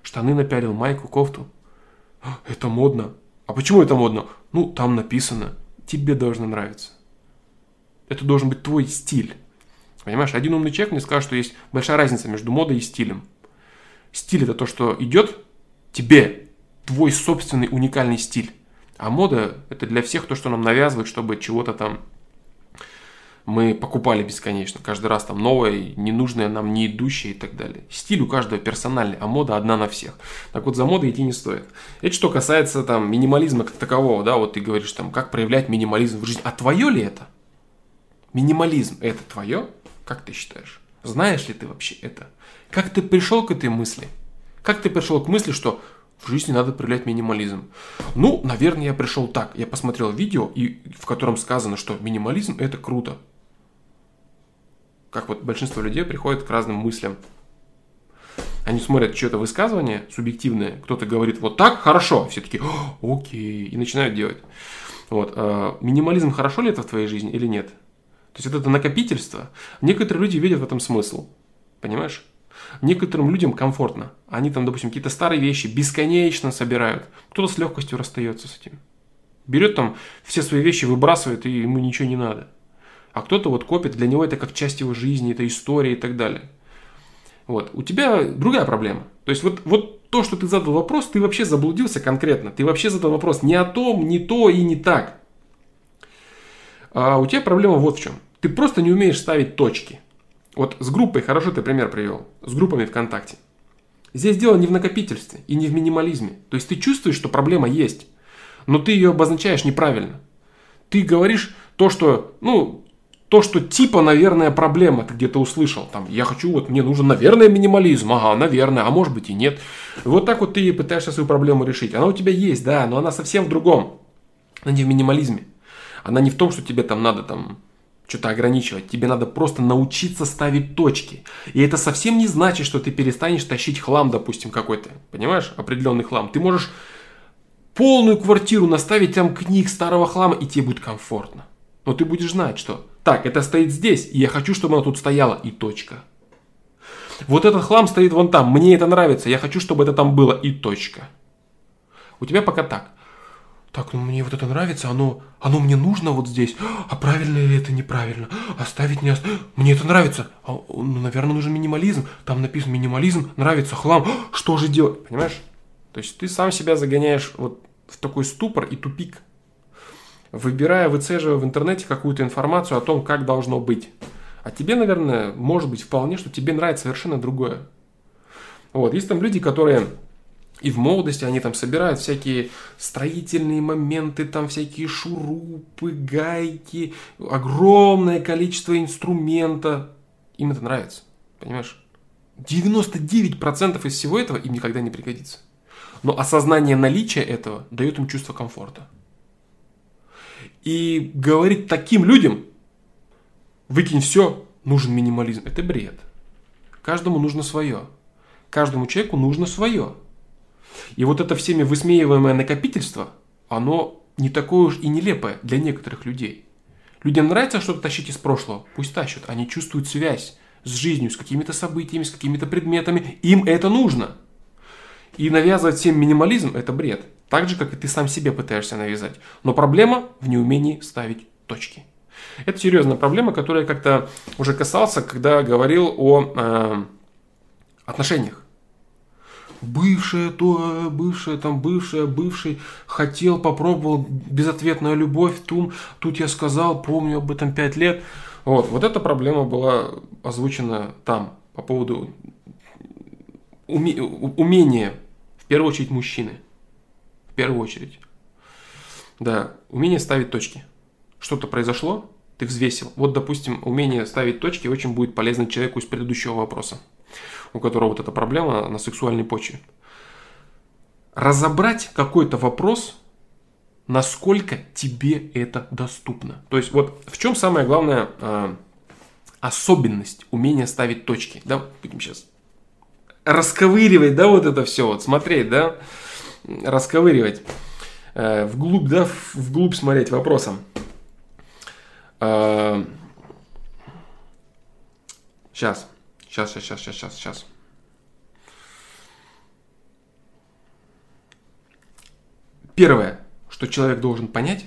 Штаны напялил, майку, кофту. Это модно. А почему это модно? Ну, там написано тебе должно нравиться. Это должен быть твой стиль. Понимаешь, один умный человек мне скажет, что есть большая разница между модой и стилем. Стиль это то, что идет тебе, твой собственный уникальный стиль. А мода это для всех то, что нам навязывают, чтобы чего-то там мы покупали бесконечно. Каждый раз там новое, ненужное нам, не идущее и так далее. Стиль у каждого персональный, а мода одна на всех. Так вот, за модой идти не стоит. Это что касается там минимализма как такового, да, вот ты говоришь там, как проявлять минимализм в жизни. А твое ли это? Минимализм это твое? Как ты считаешь? Знаешь ли ты вообще это? Как ты пришел к этой мысли? Как ты пришел к мысли, что В жизни надо проявлять минимализм. Ну, наверное, я пришел так. Я посмотрел видео, и, в котором сказано, что минимализм это круто. Как вот большинство людей приходят к разным мыслям. Они смотрят что-то высказывание субъективное, кто-то говорит вот так, хорошо, все таки окей, и начинают делать. Вот. А минимализм хорошо ли это в твоей жизни или нет? То есть это накопительство. Некоторые люди видят в этом смысл. Понимаешь? Некоторым людям комфортно. Они там, допустим, какие-то старые вещи бесконечно собирают. Кто-то с легкостью расстается с этим. Берет там все свои вещи, выбрасывает, и ему ничего не надо. А кто-то вот копит, для него это как часть его жизни, это история и так далее. Вот. У тебя другая проблема. То есть вот, вот то, что ты задал вопрос, ты вообще заблудился конкретно. Ты вообще задал вопрос не о том, не то и не так. А у тебя проблема вот в чем. Ты просто не умеешь ставить точки. Вот с группой, хорошо ты пример привел, с группами ВКонтакте. Здесь дело не в накопительстве и не в минимализме. То есть ты чувствуешь, что проблема есть, но ты ее обозначаешь неправильно. Ты говоришь то, что, ну, то, что типа, наверное, проблема, ты где-то услышал. Там, я хочу, вот мне нужен, наверное, минимализм. Ага, наверное, а может быть и нет. Вот так вот ты пытаешься свою проблему решить. Она у тебя есть, да, но она совсем в другом. Она не в минимализме. Она не в том, что тебе там надо там что-то ограничивать. Тебе надо просто научиться ставить точки. И это совсем не значит, что ты перестанешь тащить хлам, допустим, какой-то. Понимаешь? Определенный хлам. Ты можешь полную квартиру наставить там книг старого хлама, и тебе будет комфортно. Но ты будешь знать, что так, это стоит здесь, и я хочу, чтобы оно тут стояло, и точка. Вот этот хлам стоит вон там, мне это нравится, я хочу, чтобы это там было, и точка. У тебя пока так. Так, ну мне вот это нравится, оно, оно мне нужно вот здесь, а правильно ли это неправильно, оставить не оставить, мне это нравится, а, ну, наверное, нужен минимализм, там написан минимализм, нравится хлам, что же делать, понимаешь? То есть ты сам себя загоняешь вот в такой ступор и тупик, выбирая, выцеживая в интернете какую-то информацию о том, как должно быть. А тебе, наверное, может быть вполне, что тебе нравится совершенно другое. Вот, есть там люди, которые и в молодости они там собирают всякие строительные моменты, там всякие шурупы, гайки, огромное количество инструмента. Им это нравится, понимаешь? 99% из всего этого им никогда не пригодится. Но осознание наличия этого дает им чувство комфорта. И говорить таким людям, выкинь все, нужен минимализм, это бред. Каждому нужно свое. Каждому человеку нужно свое. И вот это всеми высмеиваемое накопительство, оно не такое уж и нелепое для некоторых людей. Людям нравится что-то тащить из прошлого, пусть тащат. Они чувствуют связь с жизнью, с какими-то событиями, с какими-то предметами. Им это нужно. И навязывать всем минимализм – это бред. Так же, как и ты сам себе пытаешься навязать. Но проблема в неумении ставить точки. Это серьезная проблема, которая как-то уже касался, когда говорил о э, отношениях бывшая то, бывшая там, бывшая, бывший, хотел, попробовал, безответная любовь, тум, тут я сказал, помню об этом пять лет. Вот, вот эта проблема была озвучена там по поводу уме, умения, в первую очередь, мужчины. Первую очередь. Да, умение ставить точки. Что-то произошло, ты взвесил. Вот, допустим, умение ставить точки очень будет полезно человеку из предыдущего вопроса у которого вот эта проблема на сексуальной почве. Разобрать какой-то вопрос, насколько тебе это доступно. То есть вот в чем самая главная э, особенность умения ставить точки. Да, будем сейчас расковыривать, да, вот это все, вот смотреть, да, расковыривать, э, вглубь, да, вглубь смотреть вопросом. Э, сейчас. Сейчас, сейчас, сейчас, сейчас, сейчас. Первое, что человек должен понять,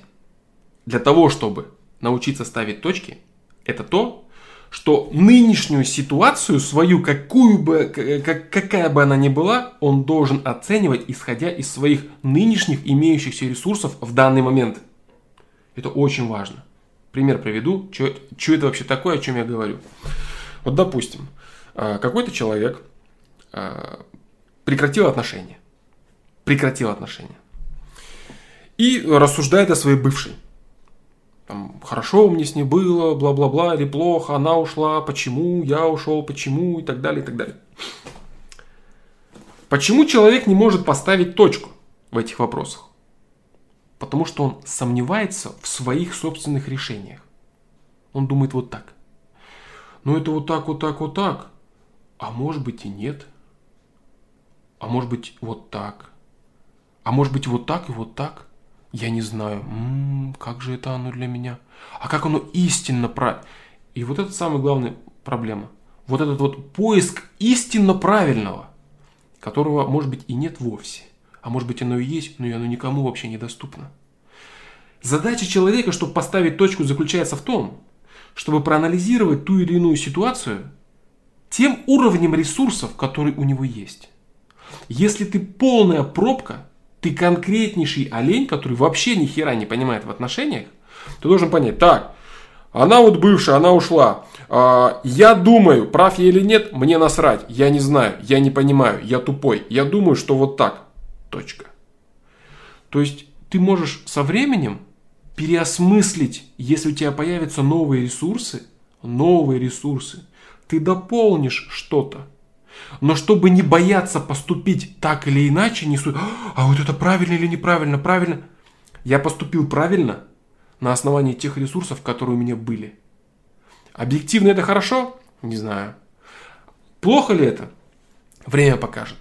для того, чтобы научиться ставить точки, это то, что нынешнюю ситуацию свою, какую бы, как, какая бы она ни была, он должен оценивать, исходя из своих нынешних имеющихся ресурсов в данный момент. Это очень важно. Пример приведу, что это вообще такое, о чем я говорю. Вот допустим, а, какой-то человек а, прекратил отношения. Прекратил отношения. И рассуждает о своей бывшей. Там, хорошо мне с ней было, бла-бла-бла, или плохо, она ушла, почему, я ушел, почему, и так далее, и так далее. Почему человек не может поставить точку в этих вопросах? Потому что он сомневается в своих собственных решениях. Он думает вот так. Ну это вот так, вот так, вот так. А может быть и нет. А может быть вот так. А может быть вот так и вот так. Я не знаю. М-м, как же это оно для меня? А как оно истинно про... И вот это самая главная проблема. Вот этот вот поиск истинно правильного, которого, может быть, и нет вовсе. А может быть, оно и есть, но и оно никому вообще недоступно. Задача человека, чтобы поставить точку, заключается в том, чтобы проанализировать ту или иную ситуацию тем уровнем ресурсов, который у него есть. Если ты полная пробка, ты конкретнейший олень, который вообще ни хера не понимает в отношениях, ты должен понять, так, она вот бывшая, она ушла. А, я думаю, прав я или нет, мне насрать. Я не знаю, я не понимаю, я тупой. Я думаю, что вот так. Точка. То есть ты можешь со временем переосмыслить, если у тебя появятся новые ресурсы, новые ресурсы, ты дополнишь что-то. Но чтобы не бояться поступить так или иначе, не су... а вот это правильно или неправильно, правильно. Я поступил правильно на основании тех ресурсов, которые у меня были. Объективно это хорошо? Не знаю. Плохо ли это? Время покажет.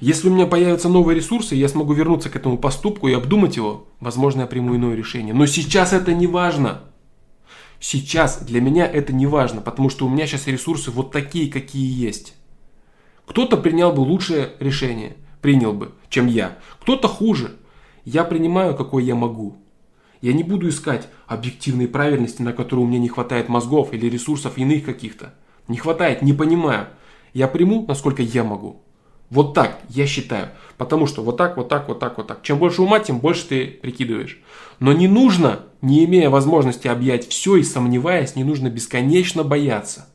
Если у меня появятся новые ресурсы, я смогу вернуться к этому поступку и обдумать его, возможно, я приму иное решение. Но сейчас это не важно. Сейчас для меня это не важно, потому что у меня сейчас ресурсы вот такие, какие есть. Кто-то принял бы лучшее решение, принял бы, чем я. Кто-то хуже. Я принимаю, какой я могу. Я не буду искать объективной правильности, на которую у меня не хватает мозгов или ресурсов иных каких-то. Не хватает, не понимаю. Я приму, насколько я могу. Вот так, я считаю. Потому что вот так, вот так, вот так, вот так. Чем больше ума, тем больше ты прикидываешь. Но не нужно, не имея возможности объять все и сомневаясь, не нужно бесконечно бояться.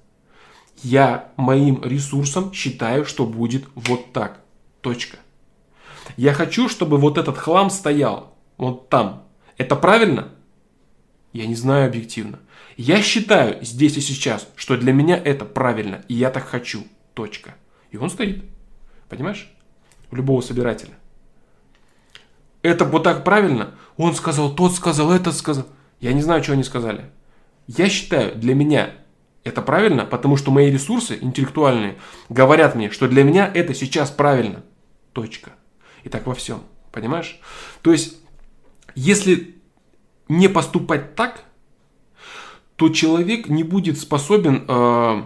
Я моим ресурсом считаю, что будет вот так. Точка. Я хочу, чтобы вот этот хлам стоял вот там. Это правильно? Я не знаю объективно. Я считаю здесь и сейчас, что для меня это правильно, и я так хочу. Точка. И он стоит. Понимаешь? У любого собирателя. Это вот так правильно? Он сказал, тот сказал, этот сказал. Я не знаю, что они сказали. Я считаю, для меня это правильно, потому что мои ресурсы интеллектуальные говорят мне, что для меня это сейчас правильно. Точка. И так во всем. Понимаешь? То есть, если не поступать так, то человек не будет способен э,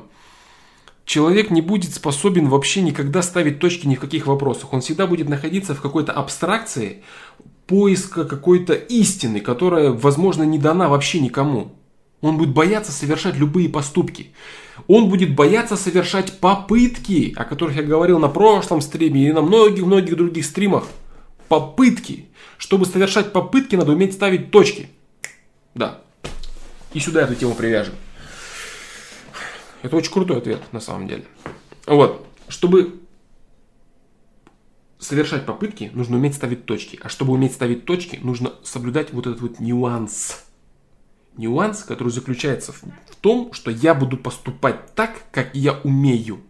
человек не будет способен вообще никогда ставить точки ни в каких вопросах. Он всегда будет находиться в какой-то абстракции поиска какой-то истины, которая, возможно, не дана вообще никому. Он будет бояться совершать любые поступки. Он будет бояться совершать попытки, о которых я говорил на прошлом стриме и на многих-многих других стримах. Попытки. Чтобы совершать попытки, надо уметь ставить точки. Да. И сюда эту тему привяжем. Это очень крутой ответ, на самом деле. Вот. Чтобы совершать попытки, нужно уметь ставить точки. А чтобы уметь ставить точки, нужно соблюдать вот этот вот нюанс. Нюанс, который заключается в том, что я буду поступать так, как я умею,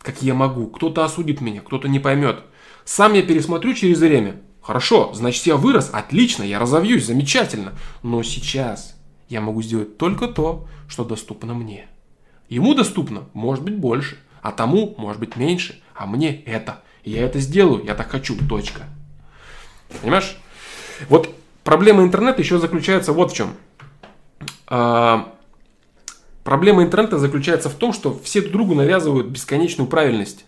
как я могу. Кто-то осудит меня, кто-то не поймет. Сам я пересмотрю через время. Хорошо, значит я вырос, отлично, я разовьюсь, замечательно. Но сейчас я могу сделать только то, что доступно мне. Ему доступно, может быть, больше, а тому, может быть, меньше, а мне это. Я это сделаю, я так хочу, точка. Понимаешь? Вот проблема интернета еще заключается вот в чем. А, проблема интернета заключается в том, что все друг другу навязывают бесконечную правильность.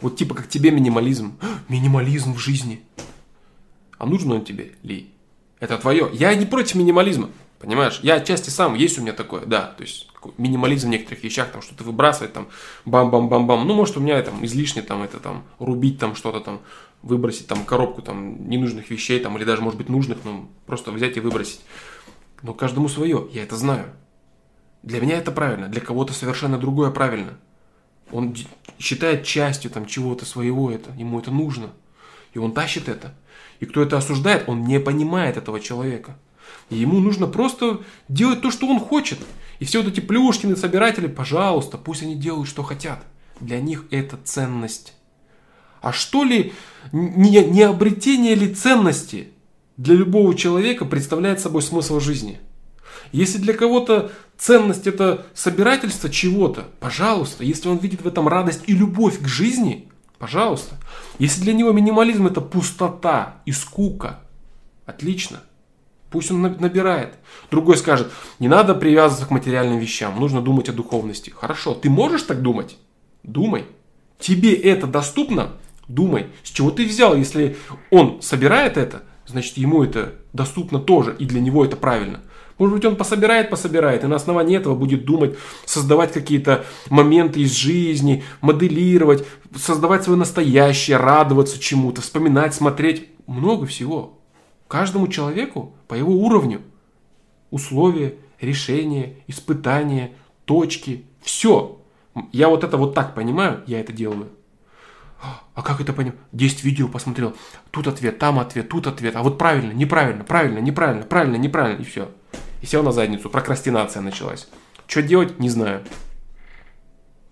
Вот типа как тебе минимализм. Минимализм в жизни. А нужен он тебе ли? Это твое. Я не против минимализма. Понимаешь? Я отчасти сам, есть у меня такое, да. То есть минимализм в некоторых вещах, там что-то выбрасывать, там бам-бам-бам-бам. Ну, может, у меня там излишне там это там рубить там что-то там, выбросить там коробку там ненужных вещей там, или даже, может быть, нужных, ну, просто взять и выбросить. Но каждому свое, я это знаю. Для меня это правильно, для кого-то совершенно другое правильно. Он считает частью там чего-то своего это, ему это нужно. И он тащит это. И кто это осуждает, он не понимает этого человека. И ему нужно просто делать то, что он хочет. И все вот эти плюшкины, собиратели, пожалуйста, пусть они делают, что хотят. Для них это ценность. А что ли, не, не обретение ли ценности для любого человека представляет собой смысл жизни? Если для кого-то ценность это собирательство чего-то, пожалуйста. Если он видит в этом радость и любовь к жизни, пожалуйста. Если для него минимализм это пустота и скука, отлично. Пусть он набирает. Другой скажет, не надо привязываться к материальным вещам, нужно думать о духовности. Хорошо, ты можешь так думать? Думай. Тебе это доступно? Думай. С чего ты взял, если он собирает это, значит ему это доступно тоже, и для него это правильно. Может быть, он пособирает, пособирает, и на основании этого будет думать, создавать какие-то моменты из жизни, моделировать, создавать свое настоящее, радоваться чему-то, вспоминать, смотреть. Много всего. Каждому человеку по его уровню. Условия, решения, испытания, точки. Все. Я вот это вот так понимаю, я это делаю. А как это понять? 10 видео посмотрел. Тут ответ, там ответ, тут ответ. А вот правильно, неправильно, правильно, неправильно, правильно, неправильно. И все. И сел на задницу. Прокрастинация началась. Что делать, не знаю.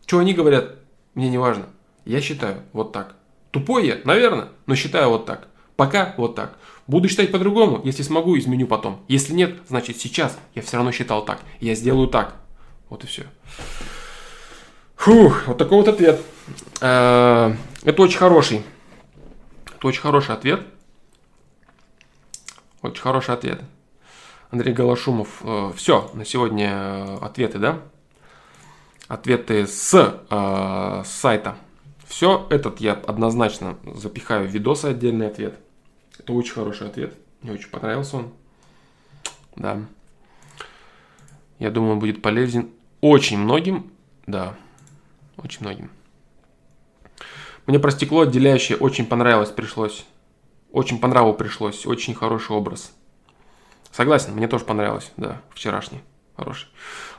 Что они говорят, мне не важно. Я считаю вот так. Тупой я, наверное, но считаю вот так. Пока вот так. Буду считать по-другому, если смогу, изменю потом. Если нет, значит сейчас я все равно считал так. Я сделаю так. Вот и все. Фух, вот такой вот ответ. Э, это очень хороший. Это очень хороший ответ. Очень хороший ответ. Андрей Голошумов. Э, все, на сегодня э, ответы, да? Ответы с, с сайта. Все, этот я однозначно запихаю в видосы отдельный ответ. Это очень хороший ответ. Мне очень понравился он. Да. Я думаю, он будет полезен очень многим. Да, очень многим. Мне про стекло отделяющее очень понравилось, пришлось. Очень по нраву пришлось. Очень хороший образ. Согласен, мне тоже понравилось, да, вчерашний. Хороший.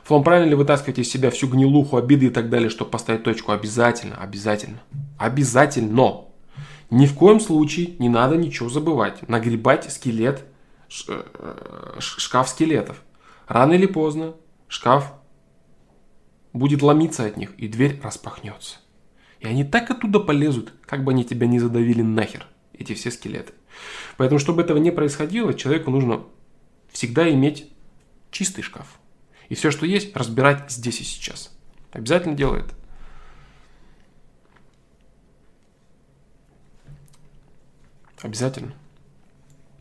Флом, правильно ли вытаскивать из себя всю гнилуху, обиды и так далее, чтобы поставить точку? Обязательно, обязательно. Обязательно. Ни в коем случае не надо ничего забывать. Нагребать скелет, э, шкаф скелетов. Рано или поздно шкаф будет ломиться от них, и дверь распахнется. И они так оттуда полезут, как бы они тебя не задавили нахер, эти все скелеты. Поэтому, чтобы этого не происходило, человеку нужно всегда иметь чистый шкаф. И все, что есть, разбирать здесь и сейчас. Обязательно делает. Обязательно.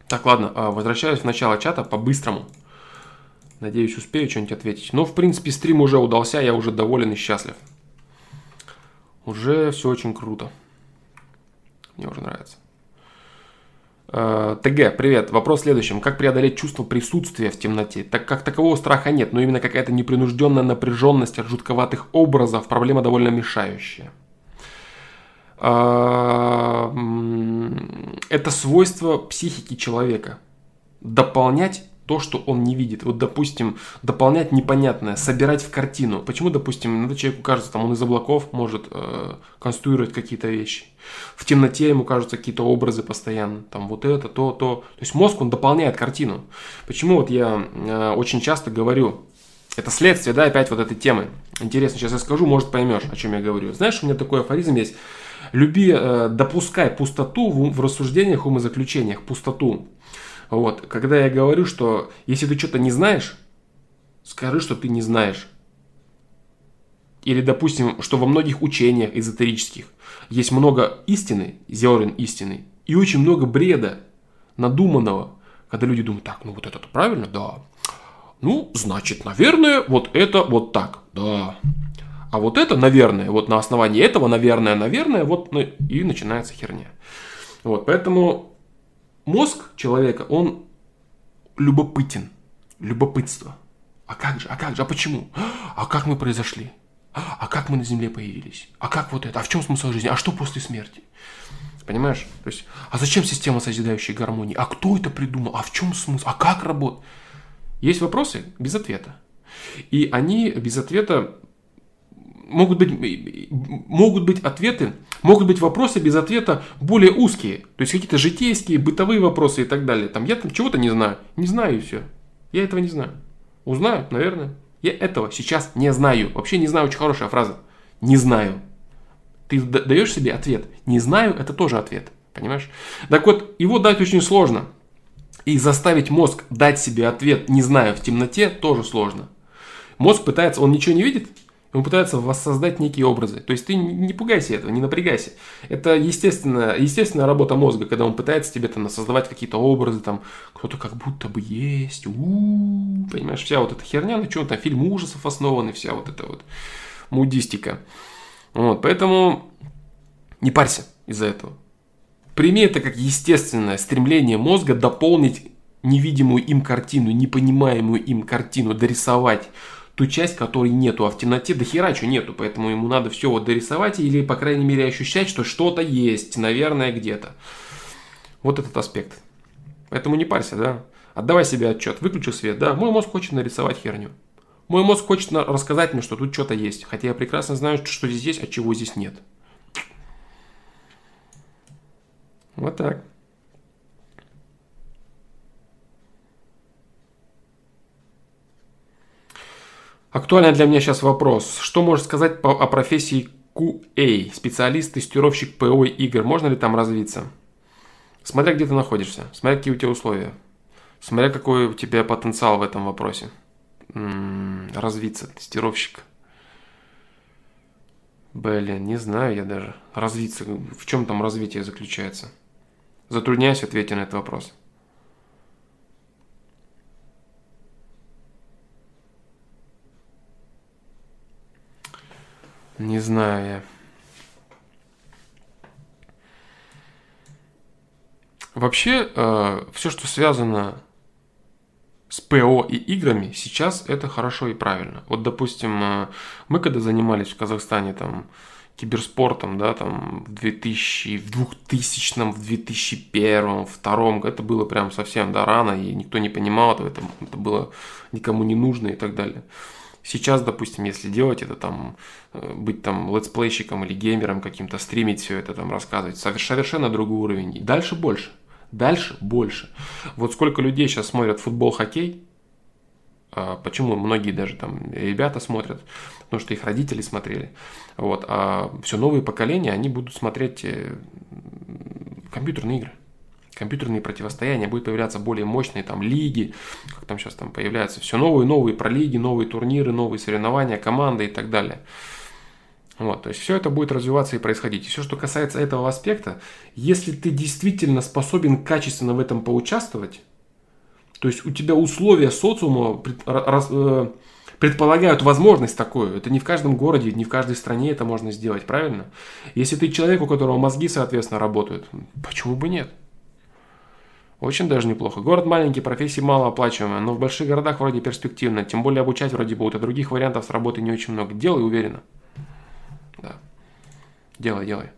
Так, ладно, а, возвращаюсь в начало чата по-быстрому. Надеюсь, успею что-нибудь ответить. Но, в принципе, стрим уже удался, я уже доволен и счастлив. Уже все очень круто. Мне уже нравится. А, ТГ, привет. Вопрос в следующем. Как преодолеть чувство присутствия в темноте? Так как такового страха нет, но именно какая-то непринужденная напряженность от жутковатых образов, проблема довольно мешающая. А, это свойство психики человека. Дополнять то, что он не видит. Вот, допустим, дополнять непонятное, собирать в картину. Почему, допустим, иногда человеку кажется, там он из облаков может э, конструировать какие-то вещи. В темноте ему кажутся какие-то образы постоянно. Там вот это, то, то. То есть мозг, он дополняет картину. Почему вот я э, очень часто говорю, это следствие, да, опять вот этой темы. Интересно, сейчас я скажу, может поймешь, о чем я говорю. Знаешь, у меня такой афоризм есть. Люби, э, допускай пустоту в, в рассуждениях, умозаключениях, пустоту. Вот, когда я говорю, что если ты что-то не знаешь, скажи, что ты не знаешь. Или, допустим, что во многих учениях эзотерических есть много истины, зерен истины, и очень много бреда, надуманного, когда люди думают, так, ну вот это правильно, да. Ну, значит, наверное, вот это вот так, да. А вот это, наверное, вот на основании этого, наверное, наверное, вот, ну, и начинается херня. Вот, поэтому мозг человека, он любопытен, любопытство. А как же, а как же, а почему? А как мы произошли? А как мы на Земле появились? А как вот это? А в чем смысл жизни? А что после смерти? Понимаешь? То есть, а зачем система созидающей гармонии? А кто это придумал? А в чем смысл? А как работает? Есть вопросы без ответа. И они без ответа могут быть, могут быть ответы, могут быть вопросы без ответа более узкие. То есть какие-то житейские, бытовые вопросы и так далее. Там я там чего-то не знаю. Не знаю и все. Я этого не знаю. Узнаю, наверное. Я этого сейчас не знаю. Вообще не знаю, очень хорошая фраза. Не знаю. Ты даешь себе ответ. Не знаю, это тоже ответ. Понимаешь? Так вот, его дать очень сложно. И заставить мозг дать себе ответ, не знаю, в темноте, тоже сложно. Мозг пытается, он ничего не видит, он пытается воссоздать некие образы. То есть ты не пугайся этого, не напрягайся. Это естественная, естественная работа мозга, когда он пытается тебе там создавать какие-то образы, там кто-то как будто бы есть, у-у-у, понимаешь, вся вот эта херня, на чем там фильм ужасов основаны, вся вот эта вот мудистика. Вот, поэтому не парься из-за этого. Прими это как естественное стремление мозга дополнить невидимую им картину, непонимаемую им картину, дорисовать ту часть, которой нету, а в темноте до хера чего нету, поэтому ему надо все вот дорисовать или, по крайней мере, ощущать, что что-то есть, наверное, где-то. Вот этот аспект. Поэтому не парься, да. Отдавай себе отчет, выключил свет, да, мой мозг хочет нарисовать херню. Мой мозг хочет рассказать мне, что тут что-то есть, хотя я прекрасно знаю, что здесь есть, а чего здесь нет. Вот так. Актуальный для меня сейчас вопрос. Что можешь сказать по, о профессии QA, специалист, тестировщик ПО игр? Можно ли там развиться? Смотря где ты находишься, смотря какие у тебя условия, смотря какой у тебя потенциал в этом вопросе. М-м, развиться, тестировщик. Блин, не знаю я даже. Развиться, в чем там развитие заключается? Затрудняюсь ответить на этот вопрос. Не знаю я. Вообще, э, все, что связано с ПО и играми, сейчас это хорошо и правильно. Вот, допустим, э, мы когда занимались в Казахстане там киберспортом, да, там в 2000, в 2000, в 2001, в 2002, это было прям совсем, да, рано, и никто не понимал этого, это, это было никому не нужно и так далее. Сейчас, допустим, если делать это там, э, быть там летсплейщиком или геймером каким-то, стримить все это там, рассказывать, совершенно другой уровень. И дальше больше. Дальше больше. Вот сколько людей сейчас смотрят футбол, хоккей, а почему многие даже там ребята смотрят, потому что их родители смотрели. Вот, а все новые поколения, они будут смотреть э, компьютерные игры компьютерные противостояния, будут появляться более мощные там лиги, как там сейчас там появляются все новые, новые про лиги, новые турниры, новые соревнования, команды и так далее. Вот, то есть все это будет развиваться и происходить. И все, что касается этого аспекта, если ты действительно способен качественно в этом поучаствовать, то есть у тебя условия социума э, предполагают возможность такую. Это не в каждом городе, не в каждой стране это можно сделать, правильно? Если ты человек, у которого мозги, соответственно, работают, почему бы нет? Очень даже неплохо. Город маленький, профессии малооплачиваемые, но в больших городах вроде перспективно. Тем более обучать вроде будут, а других вариантов с работы не очень много. Делай уверенно. Да. Делай, делай.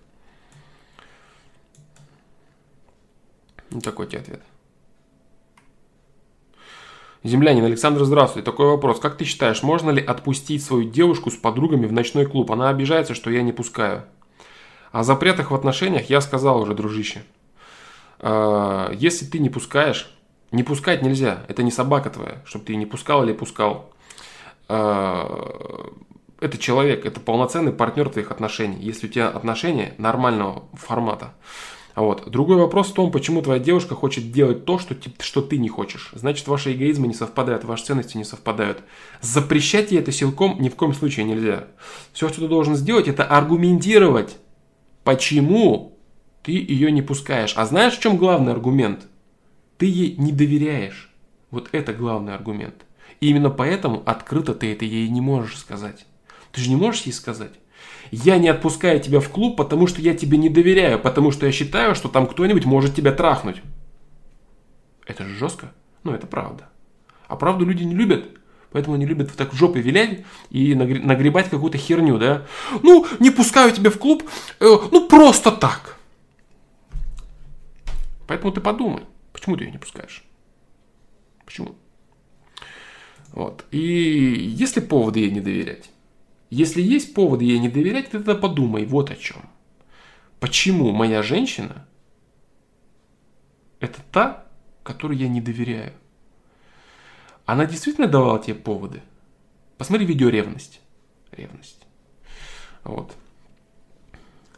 Ну, такой тебе ответ. Землянин, Александр, здравствуй. Такой вопрос. Как ты считаешь, можно ли отпустить свою девушку с подругами в ночной клуб? Она обижается, что я не пускаю. О запретах в отношениях я сказал уже, дружище. А, если ты не пускаешь, не пускать нельзя, это не собака твоя, чтобы ты не пускал или пускал. А, это человек, это полноценный партнер твоих отношений, если у тебя отношения нормального формата. Вот. Другой вопрос в том, почему твоя девушка хочет делать то, что, что ты не хочешь. Значит, ваши эгоизмы не совпадают, ваши ценности не совпадают. Запрещать ей это силком ни в коем случае нельзя. Все, что ты должен сделать, это аргументировать, почему ты ее не пускаешь. А знаешь, в чем главный аргумент? Ты ей не доверяешь. Вот это главный аргумент. И именно поэтому открыто ты это ей не можешь сказать. Ты же не можешь ей сказать. Я не отпускаю тебя в клуб, потому что я тебе не доверяю, потому что я считаю, что там кто-нибудь может тебя трахнуть. Это же жестко. Но это правда. А правду люди не любят. Поэтому они любят так в жопе вилять и нагребать какую-то херню, да? Ну, не пускаю тебя в клуб, э, ну просто так. Поэтому ты подумай, почему ты ее не пускаешь? Почему? Вот. И есть ли поводы ей не доверять? Если есть поводы ей не доверять, ты тогда подумай вот о чем. Почему моя женщина это та, которой я не доверяю? Она действительно давала тебе поводы? Посмотри видео ревность. Ревность. Вот.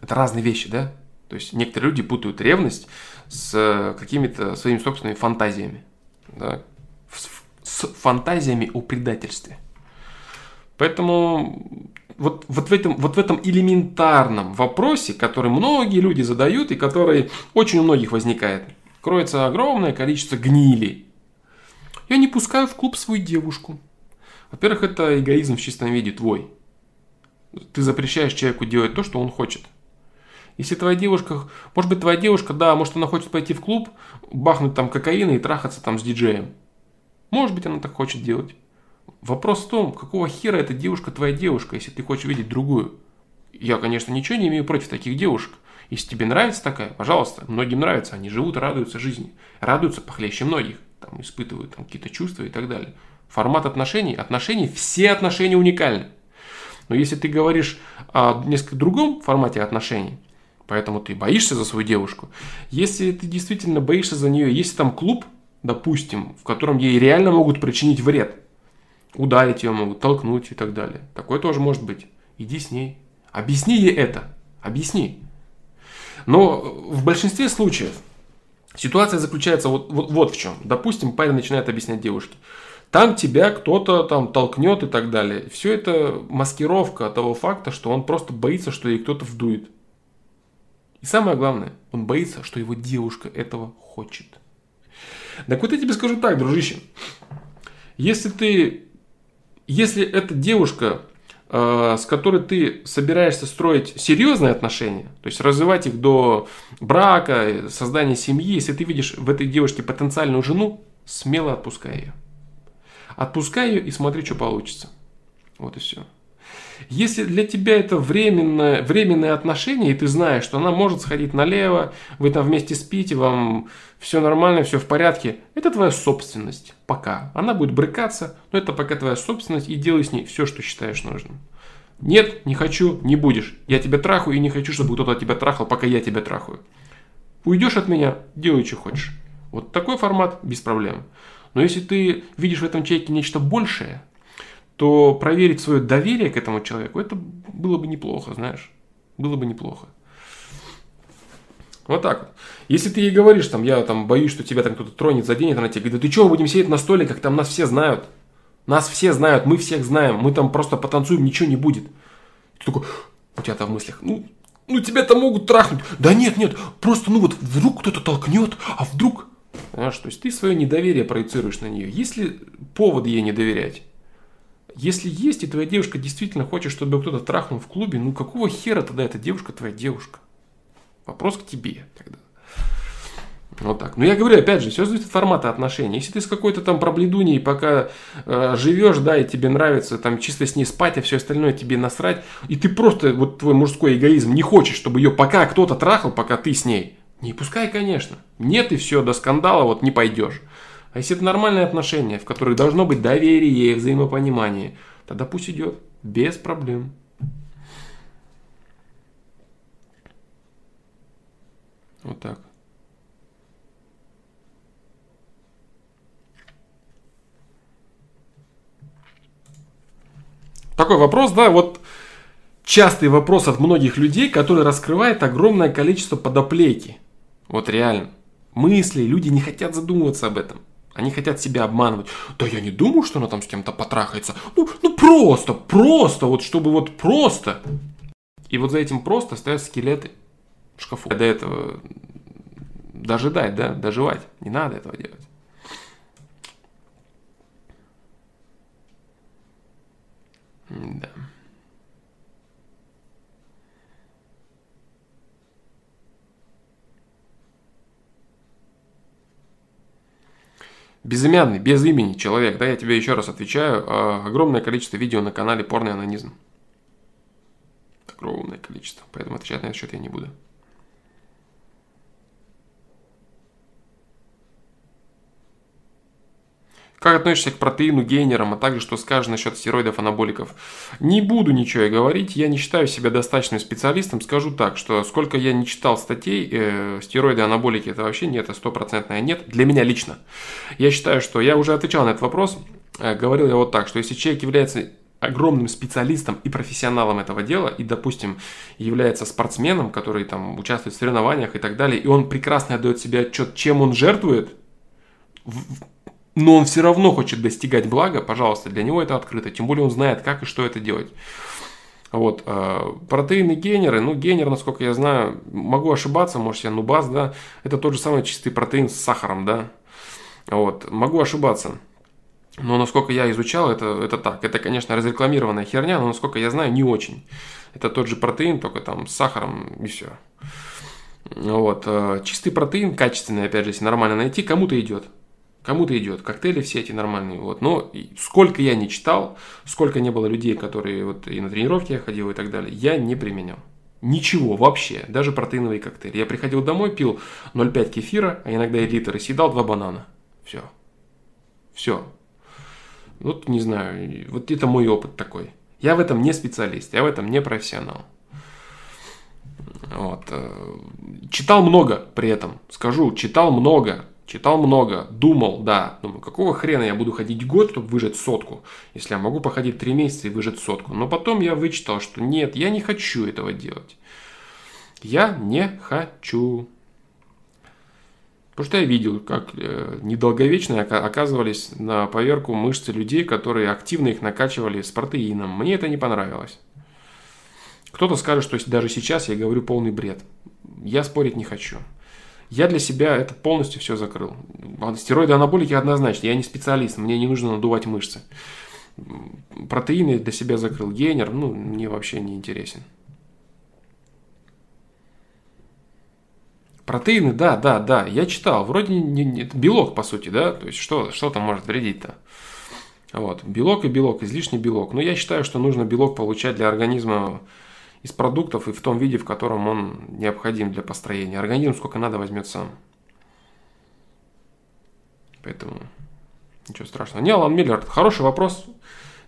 Это разные вещи, да? То есть некоторые люди путают ревность с э, какими-то своими собственными фантазиями. Да? С фантазиями о предательстве. Поэтому вот, вот, в этом, вот в этом элементарном вопросе, который многие люди задают и который очень у многих возникает, кроется огромное количество гнили. Я не пускаю в клуб свою девушку. Во-первых, это эгоизм в чистом виде твой. Ты запрещаешь человеку делать то, что он хочет. Если твоя девушка, может быть, твоя девушка, да, может, она хочет пойти в клуб, бахнуть там кокаина и трахаться там с диджеем. Может быть, она так хочет делать. Вопрос в том, какого хера эта девушка твоя девушка, если ты хочешь видеть другую. Я, конечно, ничего не имею против таких девушек. Если тебе нравится такая, пожалуйста, многим нравится, они живут, радуются жизни, радуются похлеще многих, там, испытывают там, какие-то чувства и так далее. Формат отношений, отношений, все отношения уникальны. Но если ты говоришь о несколько другом формате отношений, поэтому ты боишься за свою девушку, если ты действительно боишься за нее, если там клуб, допустим, в котором ей реально могут причинить вред, ударить ее могут, толкнуть и так далее, такое тоже может быть. Иди с ней, объясни ей это, объясни. Но в большинстве случаев ситуация заключается вот, вот, вот в чем. Допустим, парень начинает объяснять девушке. Там тебя кто-то там толкнет и так далее. Все это маскировка того факта, что он просто боится, что ей кто-то вдует. И самое главное, он боится, что его девушка этого хочет. Так вот я тебе скажу так, дружище. Если ты, если эта девушка Э, с которой ты собираешься строить серьезные отношения, то есть развивать их до брака, создания семьи, если ты видишь в этой девушке потенциальную жену, смело отпускай ее. Отпускай ее и смотри, что получится. Вот и все. Если для тебя это временное, временное отношение, и ты знаешь, что она может сходить налево, вы там вместе спите, вам все нормально, все в порядке, это твоя собственность. Пока. Она будет брыкаться, но это пока твоя собственность, и делай с ней все, что считаешь нужным. Нет, не хочу, не будешь. Я тебя трахаю и не хочу, чтобы кто-то тебя трахал, пока я тебя трахаю. Уйдешь от меня, делай, что хочешь. Вот такой формат без проблем. Но если ты видишь в этом человеке нечто большее, то проверить свое доверие к этому человеку, это было бы неплохо, знаешь. Было бы неплохо. Вот так вот. Если ты ей говоришь, там, я там боюсь, что тебя там кто-то тронет, заденет, она тебе говорит, да ты что, будем сидеть на столе, как там нас все знают. Нас все знают, мы всех знаем, мы там просто потанцуем, ничего не будет. Ты такой, у тебя там в мыслях, ну, ну тебя-то могут трахнуть. Да нет, нет, просто ну вот вдруг кто-то толкнет, а вдруг... Понимаешь, то есть ты свое недоверие проецируешь на нее. Если повод ей не доверять, если есть, и твоя девушка действительно хочет, чтобы кто-то трахнул в клубе, ну какого хера тогда эта девушка твоя девушка? Вопрос к тебе тогда. Вот так. Но я говорю, опять же, все зависит от формата отношений. Если ты с какой-то там пробледуней пока э, живешь, да, и тебе нравится там чисто с ней спать, а все остальное тебе насрать, и ты просто, вот твой мужской эгоизм, не хочешь, чтобы ее пока кто-то трахал, пока ты с ней, не пускай, конечно. Нет, и все, до скандала вот не пойдешь. А если это нормальные отношения, в которых должно быть доверие и взаимопонимание, тогда пусть идет без проблем. Вот так. Такой вопрос, да, вот частый вопрос от многих людей, который раскрывает огромное количество подоплеки. Вот реально. Мысли, люди не хотят задумываться об этом. Они хотят себя обманывать. Да я не думаю, что она там с кем-то потрахается. Ну, ну просто, просто, вот чтобы вот просто. И вот за этим просто стоят скелеты в шкафу. До этого дожидать, да, доживать. Не надо этого делать. Да. Безымянный, без имени человек, да, я тебе еще раз отвечаю, э, огромное количество видео на канале Порный анонизм. Огромное количество, поэтому отвечать на этот счет я не буду. Как относишься к протеину, гейнерам, а также что скажешь насчет стероидов, анаболиков? Не буду ничего и говорить, я не считаю себя достаточным специалистом. Скажу так, что сколько я не читал статей, э, стероиды, анаболики это вообще нет, это стопроцентное нет. Для меня лично. Я считаю, что я уже отвечал на этот вопрос. Э, говорил я вот так, что если человек является огромным специалистом и профессионалом этого дела, и, допустим, является спортсменом, который там участвует в соревнованиях и так далее, и он прекрасно отдает себе отчет, чем он жертвует, но он все равно хочет достигать блага, пожалуйста, для него это открыто, тем более он знает, как и что это делать. Вот, э, протеины генеры, ну, генер, насколько я знаю, могу ошибаться, может, я нубас, да, это тот же самый чистый протеин с сахаром, да, вот, могу ошибаться. Но насколько я изучал, это, это так. Это, конечно, разрекламированная херня, но насколько я знаю, не очень. Это тот же протеин, только там с сахаром и все. Вот. Э, чистый протеин, качественный, опять же, если нормально найти, кому-то идет. Кому-то идет. Коктейли все эти нормальные. Вот. Но сколько я не читал, сколько не было людей, которые вот и на тренировке я ходил и так далее, я не применял. Ничего вообще, даже протеиновый коктейль. Я приходил домой, пил 0,5 кефира, а иногда и литр, и съедал два банана. Все. Все. Вот не знаю, вот это мой опыт такой. Я в этом не специалист, я в этом не профессионал. Вот. Э, читал много при этом, скажу, читал много, читал много, думал, да, думаю, какого хрена я буду ходить год, чтобы выжать сотку, если я могу походить три месяца и выжать сотку. Но потом я вычитал, что нет, я не хочу этого делать. Я не хочу. Потому что я видел, как э, недолговечные оказывались на поверку мышцы людей, которые активно их накачивали с протеином. Мне это не понравилось. Кто-то скажет, что даже сейчас я говорю полный бред. Я спорить не хочу. Я для себя это полностью все закрыл. Стероиды анаболики однозначно. Я не специалист, мне не нужно надувать мышцы. Протеины для себя закрыл. Генер, ну, мне вообще не интересен. Протеины, да, да, да, я читал. Вроде не, не, это белок, по сути, да, то есть что, что там может вредить-то? Вот, белок и белок, излишний белок. Но я считаю, что нужно белок получать для организма из продуктов и в том виде, в котором он необходим для построения. Организм сколько надо возьмет сам. Поэтому ничего страшного. Не, Алан Миллер, хороший вопрос.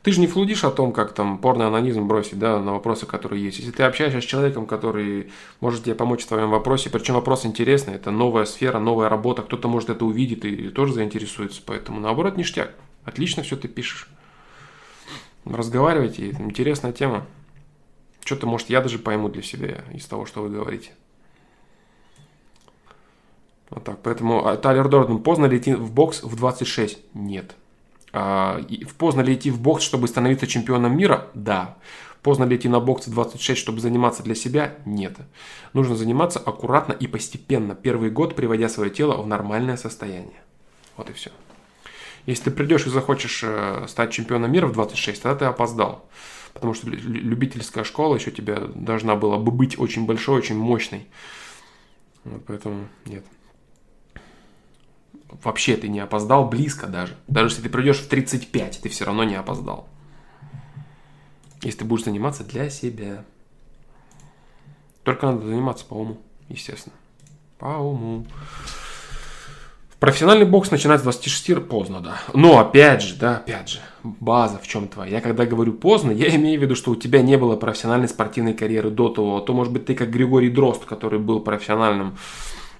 Ты же не флудишь о том, как там порно-анонизм бросить, да, на вопросы, которые есть. Если ты общаешься с человеком, который может тебе помочь в твоем вопросе, причем вопрос интересный, это новая сфера, новая работа, кто-то может это увидит и тоже заинтересуется, поэтому наоборот ништяк. Отлично все ты пишешь. Разговаривайте, это интересная тема. Что-то, может, я даже пойму для себя из того, что вы говорите. Вот так. Поэтому а, Тайлер Дорден поздно ли идти в бокс в 26? Нет. А, поздно ли идти в бокс, чтобы становиться чемпионом мира? Да. Поздно ли идти на бокс в 26, чтобы заниматься для себя? Нет. Нужно заниматься аккуратно и постепенно, первый год приводя свое тело в нормальное состояние. Вот и все. Если ты придешь и захочешь э, стать чемпионом мира в 26, тогда ты опоздал. Потому что любительская школа еще тебя должна была бы быть очень большой, очень мощной. Вот поэтому нет вообще ты не опоздал близко даже. Даже если ты придешь в 35, ты все равно не опоздал. Если ты будешь заниматься для себя. Только надо заниматься по уму, естественно. По уму. Профессиональный бокс начинать с 26 поздно, да. Но опять же, да, опять же, база в чем твоя. Я когда говорю поздно, я имею в виду, что у тебя не было профессиональной спортивной карьеры до того. А то, может быть, ты как Григорий Дрозд, который был профессиональным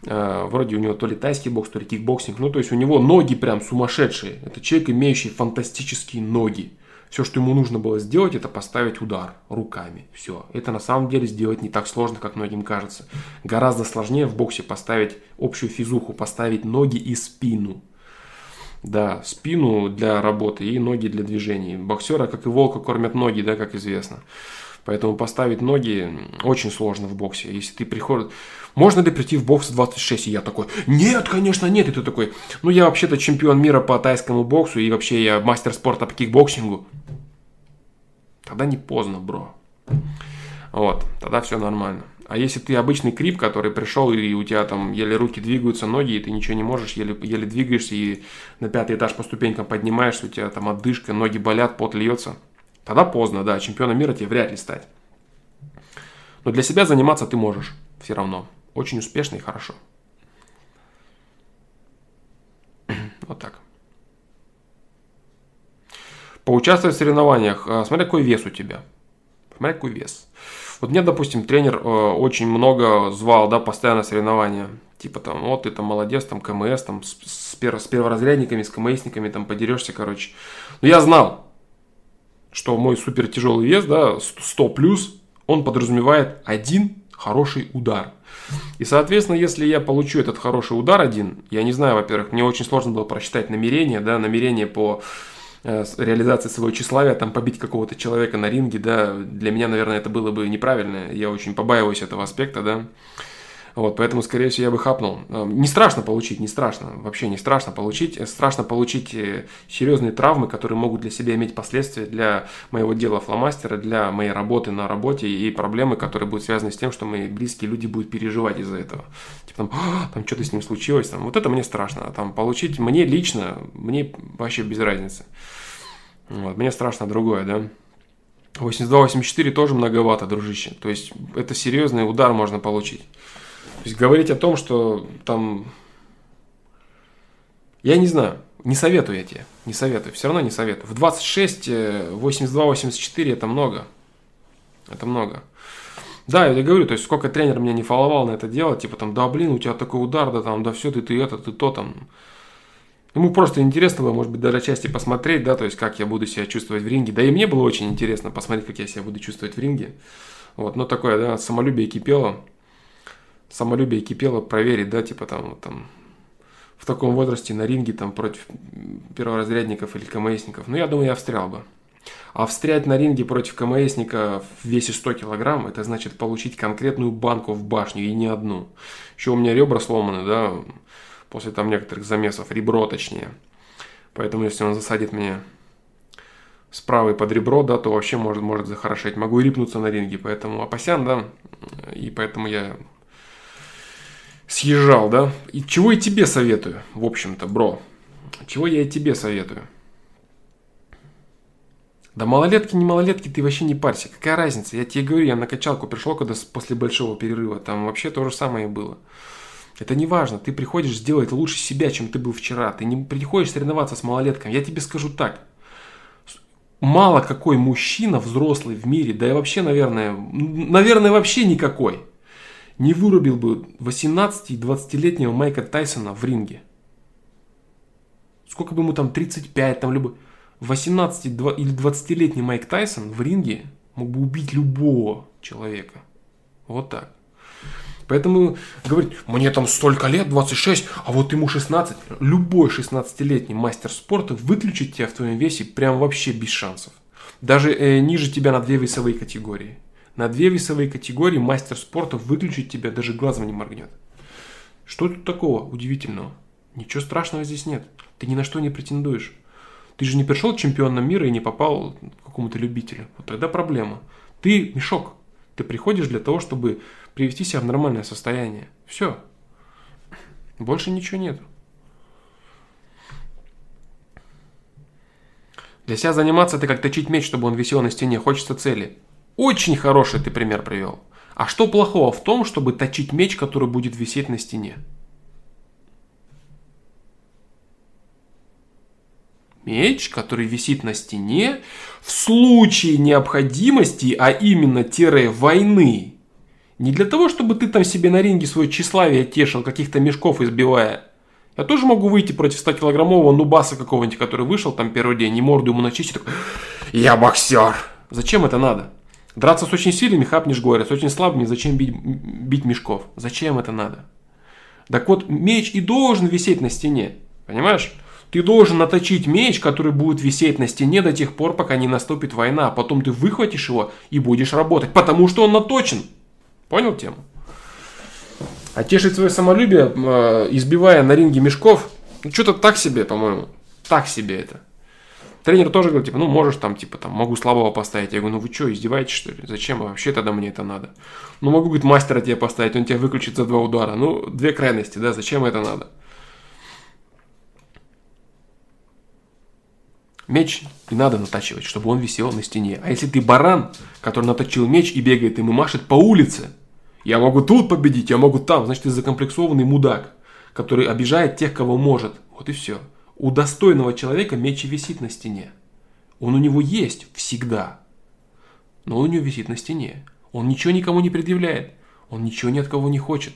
Э, вроде у него то ли тайский бокс, то ли кикбоксинг. Ну, то есть у него ноги прям сумасшедшие. Это человек, имеющий фантастические ноги. Все, что ему нужно было сделать, это поставить удар руками. Все. Это на самом деле сделать не так сложно, как многим кажется. Гораздо сложнее в боксе поставить общую физуху, поставить ноги и спину. Да, спину для работы и ноги для движений. Боксера, как и волка, кормят ноги, да, как известно. Поэтому поставить ноги очень сложно в боксе. Если ты приходишь... Можно ли прийти в бокс в 26? И я такой, нет, конечно, нет. И ты такой, ну я вообще-то чемпион мира по тайскому боксу и вообще я мастер спорта по кикбоксингу. Тогда не поздно, бро. Вот, тогда все нормально. А если ты обычный крип, который пришел, и у тебя там еле руки двигаются, ноги, и ты ничего не можешь, еле, еле двигаешься, и на пятый этаж по ступенькам поднимаешься, у тебя там отдышка, ноги болят, пот льется – Тогда поздно, да, чемпионом мира тебе вряд ли стать. Но для себя заниматься ты можешь все равно. Очень успешно и хорошо. Вот так. Поучаствовать в соревнованиях. А, смотри, какой вес у тебя. Смотри, какой вес. Вот мне, допустим, тренер э, очень много звал, да, постоянно соревнования. Типа там, вот ты там молодец, там КМС, там с, с, с перворазрядниками, с КМСниками там подерешься, короче. Но я знал, что мой супер тяжелый вес, да, 100 плюс, он подразумевает один хороший удар. И, соответственно, если я получу этот хороший удар один, я не знаю, во-первых, мне очень сложно было просчитать намерение, да, намерение по реализации своего тщеславия, там побить какого-то человека на ринге, да, для меня, наверное, это было бы неправильно, я очень побаиваюсь этого аспекта, да, вот, поэтому, скорее всего, я бы хапнул. Э, не страшно получить, не страшно, вообще не страшно получить. Страшно получить э, серьезные травмы, которые могут для себя иметь последствия для моего дела фломастера, для моей работы на работе и проблемы, которые будут связаны с тем, что мои близкие люди будут переживать из-за этого. Типа там, «А, там что-то с ним случилось, там, вот это мне страшно. А там получить мне лично, мне вообще без разницы. Вот, мне страшно другое, да. 82-84 тоже многовато, дружище. То есть это серьезный удар можно получить. То есть говорить о том, что там... Я не знаю, не советую я тебе, не советую, все равно не советую. В 26, 82, 84 это много. Это много. Да, я говорю, то есть сколько тренер меня не фоловал на это дело, типа там, да блин, у тебя такой удар, да там, да все, ты, ты это, ты то там. Ему просто интересно было, может быть, даже части посмотреть, да, то есть как я буду себя чувствовать в ринге. Да и мне было очень интересно посмотреть, как я себя буду чувствовать в ринге. Вот, но такое, да, самолюбие кипело самолюбие кипело проверить, да, типа там, там в таком возрасте на ринге там против перворазрядников или КМСников. Ну, я думаю, я встрял бы. А встрять на ринге против КМСника в весе 100 килограмм, это значит получить конкретную банку в башню и не одну. Еще у меня ребра сломаны, да, после там некоторых замесов, ребро точнее. Поэтому если он засадит мне справа под ребро, да, то вообще может, может захорошеть. Могу и рипнуться на ринге, поэтому опасян, да, и поэтому я съезжал, да? И чего я тебе советую, в общем-то, бро? Чего я и тебе советую? Да малолетки, не малолетки, ты вообще не парься. Какая разница? Я тебе говорю, я на качалку пришел, когда после большого перерыва. Там вообще то же самое было. Это не важно. Ты приходишь сделать лучше себя, чем ты был вчера. Ты не приходишь соревноваться с малолетками. Я тебе скажу так. Мало какой мужчина взрослый в мире, да и вообще, наверное, наверное, вообще никакой, не вырубил бы 18 и 20-летнего Майка Тайсона в ринге. Сколько бы ему там 35, там любой 18 или 20-летний Майк Тайсон в ринге мог бы убить любого человека. Вот так. Поэтому говорить, мне там столько лет, 26, а вот ему 16. Любой 16-летний мастер спорта выключит тебя в твоем весе прям вообще без шансов. Даже э, ниже тебя на две весовые категории. На две весовые категории мастер спорта выключить тебя даже глазом не моргнет. Что тут такого удивительного? Ничего страшного здесь нет. Ты ни на что не претендуешь. Ты же не пришел чемпионом мира и не попал к какому-то любителю. Вот тогда проблема. Ты мешок. Ты приходишь для того, чтобы привести себя в нормальное состояние. Все. Больше ничего нет. Для себя заниматься это как точить меч, чтобы он висел на стене. Хочется цели. Очень хороший ты пример привел. А что плохого в том, чтобы точить меч, который будет висеть на стене? Меч, который висит на стене в случае необходимости, а именно тире войны. Не для того, чтобы ты там себе на ринге свое тщеславие тешил, каких-то мешков избивая. Я тоже могу выйти против 100-килограммового нубаса какого-нибудь, который вышел там первый день, и морду ему начистить, я боксер. Зачем это надо? Драться с очень сильными хапнешь горе, с очень слабыми зачем бить, бить мешков? Зачем это надо? Так вот, меч и должен висеть на стене. Понимаешь? Ты должен наточить меч, который будет висеть на стене до тех пор, пока не наступит война. А потом ты выхватишь его и будешь работать, потому что он наточен. Понял тему? А тешить свое самолюбие, э, избивая на ринге мешков, ну что-то так себе, по-моему. Так себе это. Тренер тоже говорит, типа, ну, можешь там, типа, там, могу слабого поставить. Я говорю, ну, вы что, издеваетесь, что ли? Зачем вообще тогда мне это надо? Ну, могу, говорит, мастера тебе поставить, он тебя выключит за два удара. Ну, две крайности, да, зачем это надо? Меч не надо натачивать, чтобы он висел на стене. А если ты баран, который наточил меч и бегает и машет по улице, я могу тут победить, я могу там, значит, ты закомплексованный мудак, который обижает тех, кого может. Вот и все. У достойного человека меч висит на стене. Он у него есть всегда. Но он у него висит на стене. Он ничего никому не предъявляет. Он ничего ни от кого не хочет.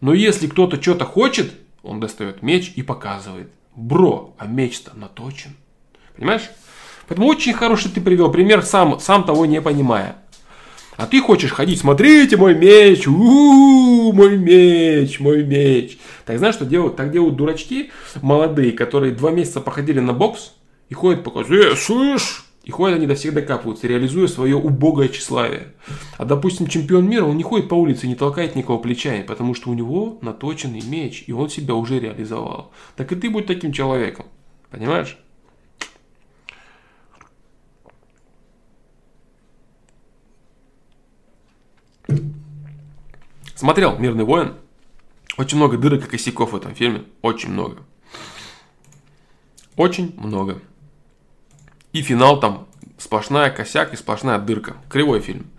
Но если кто-то что-то хочет, он достает меч и показывает. Бро, а меч-то наточен. Понимаешь? Поэтому очень хороший ты привел пример, сам, сам того не понимая. А ты хочешь ходить, смотрите, мой меч, у-у-у, мой меч, мой меч. Так знаешь, что делают? Так делают дурачки молодые, которые два месяца походили на бокс и ходят показывают, э, слышь, и ходят они до всех докапываются, реализуя свое убогое тщеславие. А, допустим, чемпион мира, он не ходит по улице, не толкает никого плечами, потому что у него наточенный меч, и он себя уже реализовал. Так и ты будь таким человеком. Понимаешь? Смотрел «Мирный воин». Очень много дырок и косяков в этом фильме. Очень много. Очень много. И финал там сплошная косяк и сплошная дырка. Кривой фильм.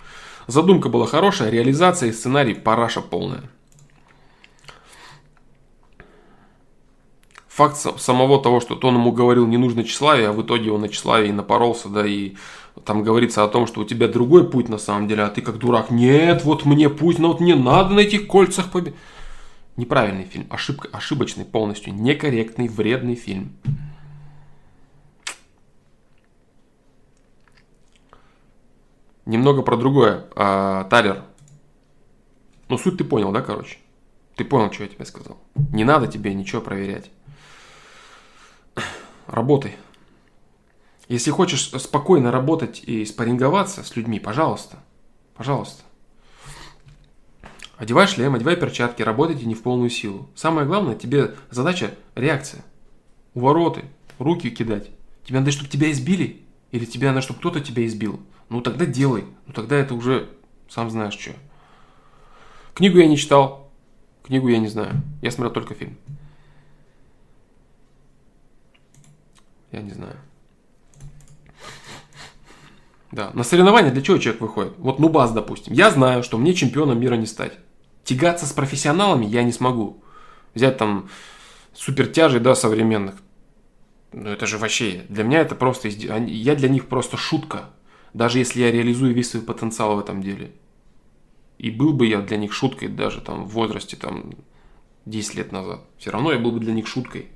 Задумка была хорошая, реализация и сценарий параша полная. Факт самого того, что он ему говорил не нужно тщеславие, а в итоге он на тщеславие и напоролся, да, и там говорится о том, что у тебя другой путь на самом деле, а ты как дурак, нет, вот мне путь, но вот не надо на этих кольцах победить. Неправильный фильм, ошибка, ошибочный полностью, некорректный, вредный фильм. Немного про другое. А, Талер. Ну, суть ты понял, да, короче? Ты понял, что я тебе сказал. Не надо тебе ничего проверять. Работай. Если хочешь спокойно работать и спарринговаться с людьми, пожалуйста, пожалуйста. Одевай шлем, одевай перчатки, работайте не в полную силу. Самое главное, тебе задача реакция. Увороты, руки кидать. Тебе надо, чтобы тебя избили? Или тебе надо, чтобы кто-то тебя избил? Ну тогда делай. Ну тогда это уже сам знаешь что. Книгу я не читал. Книгу я не знаю. Я смотрел только фильм. Я не знаю. Да, на соревнования для чего человек выходит? Вот Нубас, допустим. Я знаю, что мне чемпионом мира не стать. Тягаться с профессионалами я не смогу. Взять там супертяжей, да, современных. Ну это же вообще, для меня это просто, я для них просто шутка. Даже если я реализую весь свой потенциал в этом деле. И был бы я для них шуткой даже там в возрасте там 10 лет назад. Все равно я был бы для них шуткой.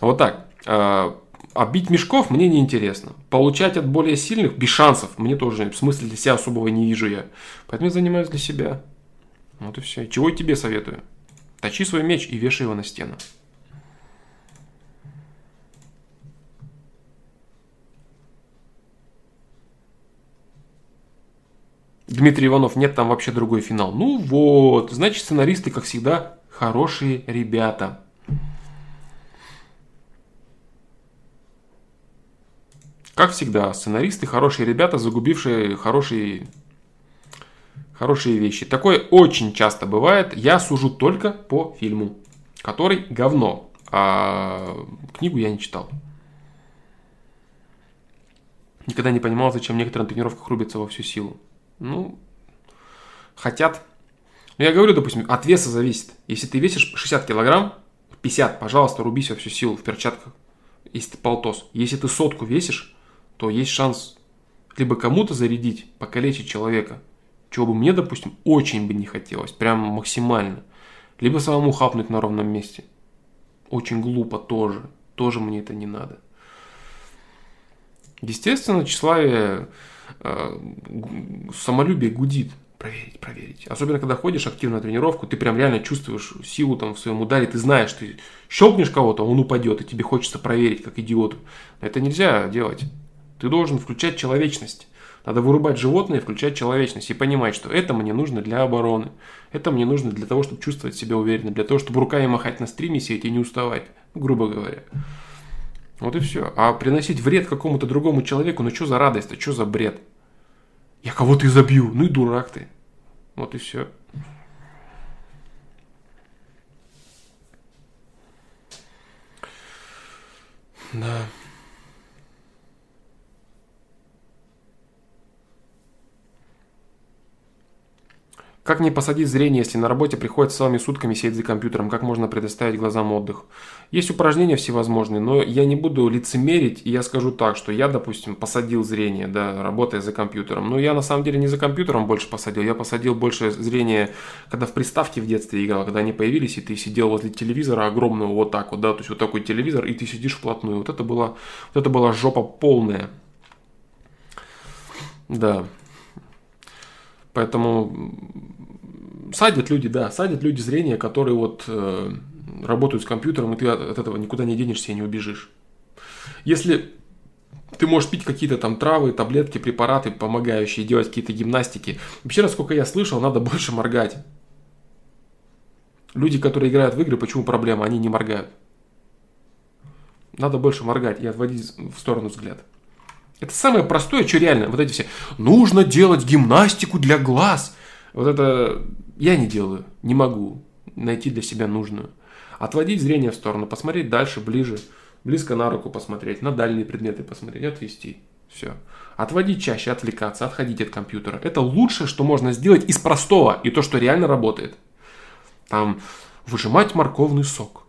Вот так. А, бить мешков мне не интересно. Получать от более сильных без шансов мне тоже в смысле для себя особого не вижу я. Поэтому я занимаюсь для себя. Вот и все. Чего я тебе советую? Точи свой меч и вешай его на стену. Дмитрий Иванов, нет, там вообще другой финал. Ну вот, значит, сценаристы, как всегда, хорошие ребята. Как всегда, сценаристы хорошие ребята, загубившие хорошие, хорошие вещи. Такое очень часто бывает. Я сужу только по фильму, который говно. А книгу я не читал. Никогда не понимал, зачем некоторые на тренировках рубятся во всю силу. Ну, хотят. Ну, я говорю, допустим, от веса зависит. Если ты весишь 60 килограмм, 50, пожалуйста, рубись во всю силу в перчатках, если ты полтос. Если ты сотку весишь, то есть шанс либо кому-то зарядить, покалечить человека, чего бы мне, допустим, очень бы не хотелось, прям максимально, либо самому хапнуть на ровном месте. Очень глупо тоже, тоже мне это не надо. Естественно, тщеславие, э, самолюбие гудит. Проверить, проверить. Особенно, когда ходишь активно на тренировку, ты прям реально чувствуешь силу там в своем ударе, ты знаешь, ты щелкнешь кого-то, он упадет, и тебе хочется проверить, как идиоту. Это нельзя делать. Ты должен включать человечность. Надо вырубать животное и включать человечность. И понимать, что это мне нужно для обороны. Это мне нужно для того, чтобы чувствовать себя уверенно. Для того, чтобы руками махать на стриме, сидеть и не уставать. Грубо говоря. Вот и все. А приносить вред какому-то другому человеку, ну что за радость, а что за бред? Я кого-то изобью. Ну и дурак ты. Вот и все. Да. Как не посадить зрение, если на работе приходится целыми сутками сидеть за компьютером? Как можно предоставить глазам отдых? Есть упражнения всевозможные, но я не буду лицемерить, и я скажу так, что я, допустим, посадил зрение, да, работая за компьютером. Но я на самом деле не за компьютером больше посадил, я посадил больше зрение, когда в приставке в детстве играл, когда они появились, и ты сидел возле телевизора огромного вот так вот, да, то есть вот такой телевизор, и ты сидишь вплотную. Вот это была, вот это была жопа полная. Да. Поэтому садят люди, да, садят люди зрения, которые вот э, работают с компьютером, и ты от, от этого никуда не денешься и не убежишь. Если ты можешь пить какие-то там травы, таблетки, препараты, помогающие делать какие-то гимнастики. Вообще, насколько я слышал, надо больше моргать. Люди, которые играют в игры, почему проблема? Они не моргают. Надо больше моргать и отводить в сторону взгляд. Это самое простое, что реально. Вот эти все. Нужно делать гимнастику для глаз. Вот это я не делаю, не могу найти для себя нужную. Отводить зрение в сторону, посмотреть дальше, ближе, близко на руку посмотреть, на дальние предметы посмотреть, отвести. Все. Отводить чаще, отвлекаться, отходить от компьютера. Это лучшее, что можно сделать из простого и то, что реально работает. Там выжимать морковный сок.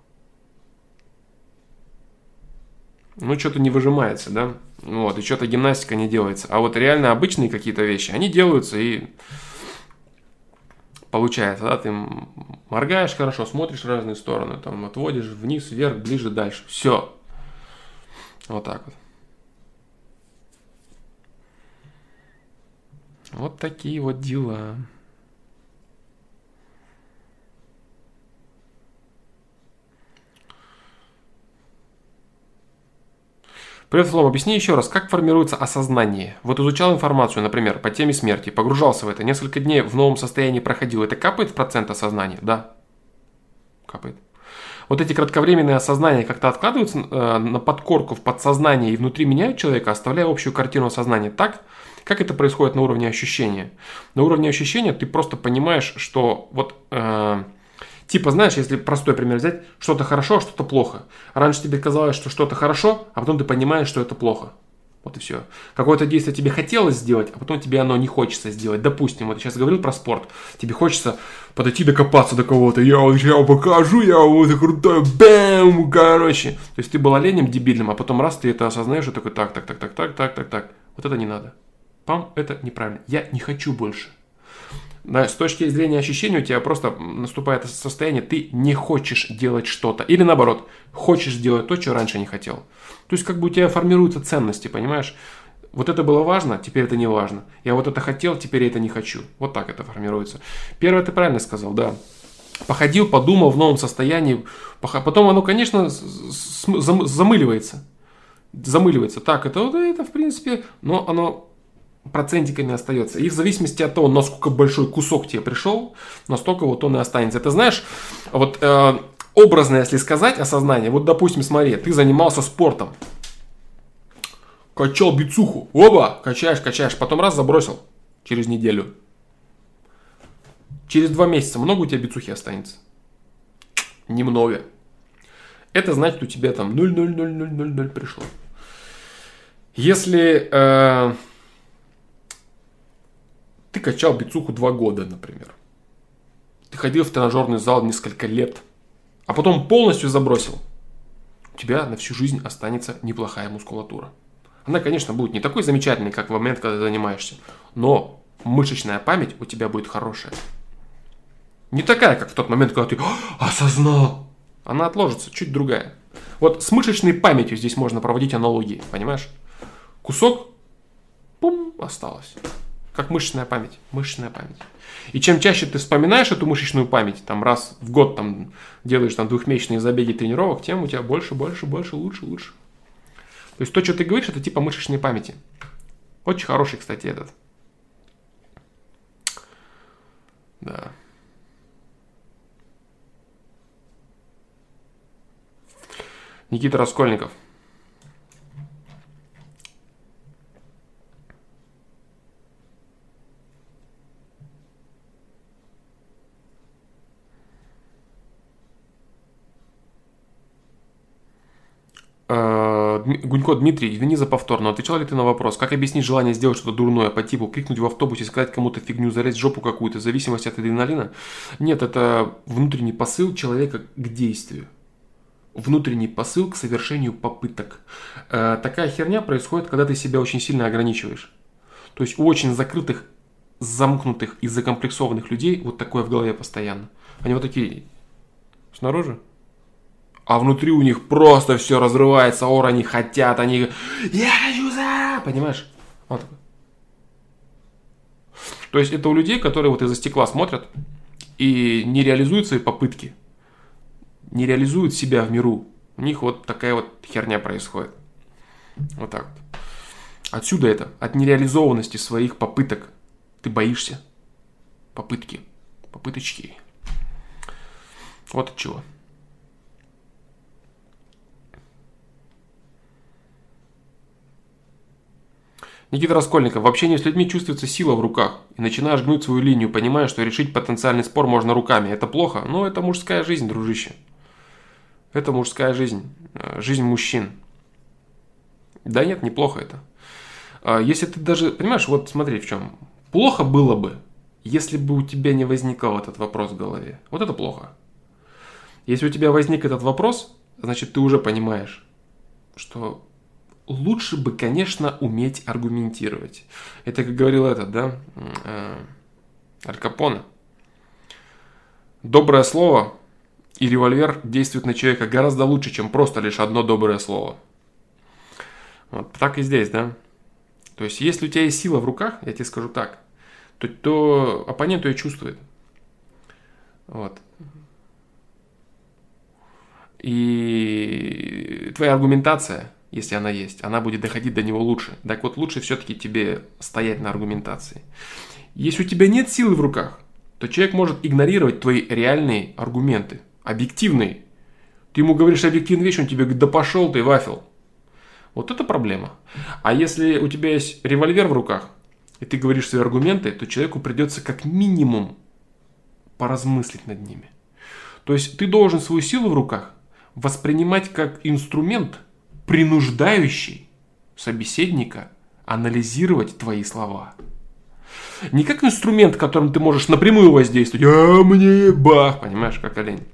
Ну, что-то не выжимается, да? Вот, и что-то гимнастика не делается. А вот реально обычные какие-то вещи, они делаются и получается, да, ты моргаешь хорошо, смотришь в разные стороны, там отводишь вниз, вверх, ближе, дальше. Все. Вот так вот. Вот такие вот дела. Привет, Флом, объясни еще раз, как формируется осознание? Вот изучал информацию, например, по теме смерти, погружался в это, несколько дней в новом состоянии проходил. Это капает в процент осознания? Да. Капает. Вот эти кратковременные осознания как-то откладываются э, на подкорку в подсознание и внутри меняют человека, оставляя общую картину сознания так, как это происходит на уровне ощущения. На уровне ощущения ты просто понимаешь, что вот... Э, Типа, знаешь, если простой пример взять, что-то хорошо, а что-то плохо. Раньше тебе казалось, что что-то хорошо, а потом ты понимаешь, что это плохо. Вот и все. Какое-то действие тебе хотелось сделать, а потом тебе оно не хочется сделать. Допустим, вот я сейчас говорил про спорт. Тебе хочется подойти докопаться до кого-то. Я вот сейчас покажу, я вот крутой, бэм, короче. То есть ты был оленем дебильным, а потом раз ты это осознаешь и такой так, так, так, так, так, так, так, так. Вот это не надо. Пам, это неправильно. Я не хочу больше. С точки зрения ощущений у тебя просто наступает состояние, ты не хочешь делать что-то. Или наоборот, хочешь делать то, что раньше не хотел. То есть как бы у тебя формируются ценности, понимаешь? Вот это было важно, теперь это не важно. Я вот это хотел, теперь я это не хочу. Вот так это формируется. Первое ты правильно сказал, да. Походил, подумал в новом состоянии. Потом оно, конечно, замыливается. Замыливается. Так, это, это в принципе, но оно процентиками остается. И в зависимости от того, насколько большой кусок тебе пришел, настолько вот он и останется. Это знаешь, вот э, образно, если сказать осознание, вот допустим, смотри, ты занимался спортом, качал бицуху, оба, качаешь, качаешь, потом раз забросил через неделю. Через два месяца много у тебя бицухи останется? Немного. Это значит, у тебя там 0,00000 пришло. Если э, ты качал бицуху два года, например. Ты ходил в тренажерный зал несколько лет, а потом полностью забросил. У тебя на всю жизнь останется неплохая мускулатура. Она, конечно, будет не такой замечательной, как в момент, когда ты занимаешься, но мышечная память у тебя будет хорошая. Не такая, как в тот момент, когда ты осознал. Она отложится, чуть другая. Вот с мышечной памятью здесь можно проводить аналогии, понимаешь? Кусок, пум, осталось. Как мышечная память. Мышечная память. И чем чаще ты вспоминаешь эту мышечную память, там раз в год там делаешь там двухмесячные забеги тренировок, тем у тебя больше, больше, больше, лучше, лучше. То есть то, что ты говоришь, это типа мышечной памяти. Очень хороший, кстати, этот. Да. Никита Раскольников. Гунько Дмитрий, извини за повтор, но отвечал ли ты на вопрос, как объяснить желание сделать что-то дурное по типу крикнуть в автобусе, сказать кому-то фигню, залезть в жопу какую-то, в зависимости от адреналина? Нет, это внутренний посыл человека к действию. Внутренний посыл к совершению попыток. Э, такая херня происходит, когда ты себя очень сильно ограничиваешь. То есть у очень закрытых, замкнутых и закомплексованных людей вот такое в голове постоянно. Они вот такие снаружи, а внутри у них просто все разрывается, ор, они хотят, они... Я хочу за... Понимаешь? Вот. То есть это у людей, которые вот из-за стекла смотрят и не реализуют свои попытки, не реализуют себя в миру. У них вот такая вот херня происходит. Вот так вот. Отсюда это, от нереализованности своих попыток. Ты боишься. Попытки. Попыточки. Вот от чего. Никита Раскольников. В общении с людьми чувствуется сила в руках. И начинаешь гнуть свою линию, понимая, что решить потенциальный спор можно руками. Это плохо? Но это мужская жизнь, дружище. Это мужская жизнь. Э, жизнь мужчин. Да нет, неплохо это. А если ты даже, понимаешь, вот смотри в чем. Плохо было бы, если бы у тебя не возникал этот вопрос в голове. Вот это плохо. Если у тебя возник этот вопрос, значит ты уже понимаешь, что лучше бы, конечно, уметь аргументировать. Это, как говорил этот, да, э, Аль. Доброе слово и револьвер действуют на человека гораздо лучше, чем просто лишь одно доброе слово. Вот так и здесь, да. То есть, если у тебя есть сила в руках, я тебе скажу так, то, то оппонент ее чувствует. Вот. И твоя аргументация – если она есть, она будет доходить до него лучше. Так вот, лучше все-таки тебе стоять на аргументации. Если у тебя нет силы в руках, то человек может игнорировать твои реальные аргументы, объективные. Ты ему говоришь объективную вещь, он тебе говорит, да пошел ты, вафел. Вот это проблема. А если у тебя есть револьвер в руках, и ты говоришь свои аргументы, то человеку придется как минимум поразмыслить над ними. То есть ты должен свою силу в руках воспринимать как инструмент – принуждающий собеседника анализировать твои слова. Не как инструмент, которым ты можешь напрямую воздействовать. А мне бах, понимаешь, как олень.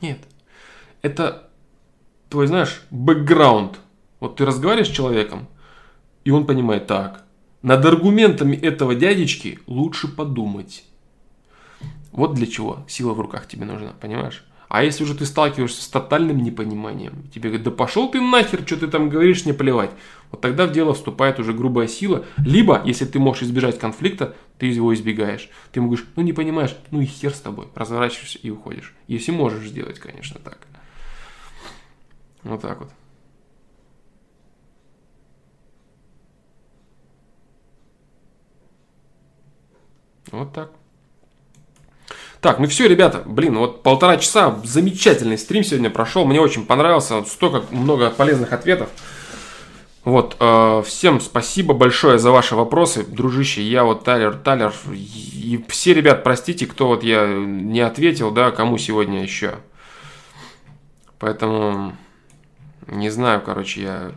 Нет. Это твой, знаешь, бэкграунд. Вот ты разговариваешь с человеком, и он понимает так. Над аргументами этого дядечки лучше подумать. Вот для чего сила в руках тебе нужна, понимаешь? А если уже ты сталкиваешься с тотальным непониманием, тебе говорят, да пошел ты нахер, что ты там говоришь, не плевать. Вот тогда в дело вступает уже грубая сила. Либо, если ты можешь избежать конфликта, ты его избегаешь. Ты ему говоришь, ну не понимаешь, ну и хер с тобой. Разворачиваешься и уходишь. Если можешь сделать, конечно, так. Вот так вот. Вот так. Так, ну все, ребята, блин, вот полтора часа, замечательный стрим сегодня прошел, мне очень понравился, столько много полезных ответов. Вот, э, всем спасибо большое за ваши вопросы, дружище, я вот Талер, Талер, и все, ребят, простите, кто вот я не ответил, да, кому сегодня еще. Поэтому, не знаю, короче, я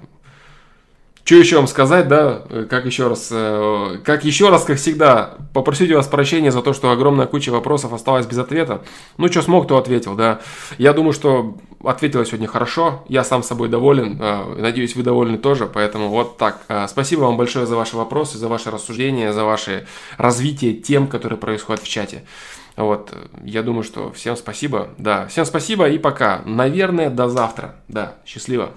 что еще вам сказать, да, как еще раз, э, как еще раз, как всегда, попросить у вас прощения за то, что огромная куча вопросов осталась без ответа. Ну, что смог, то ответил, да. Я думаю, что ответил сегодня хорошо, я сам собой доволен, э, надеюсь, вы довольны тоже, поэтому вот так. Э, спасибо вам большое за ваши вопросы, за ваши рассуждения, за ваше развитие тем, которые происходят в чате. Вот, я думаю, что всем спасибо, да, всем спасибо и пока. Наверное, до завтра, да, счастливо.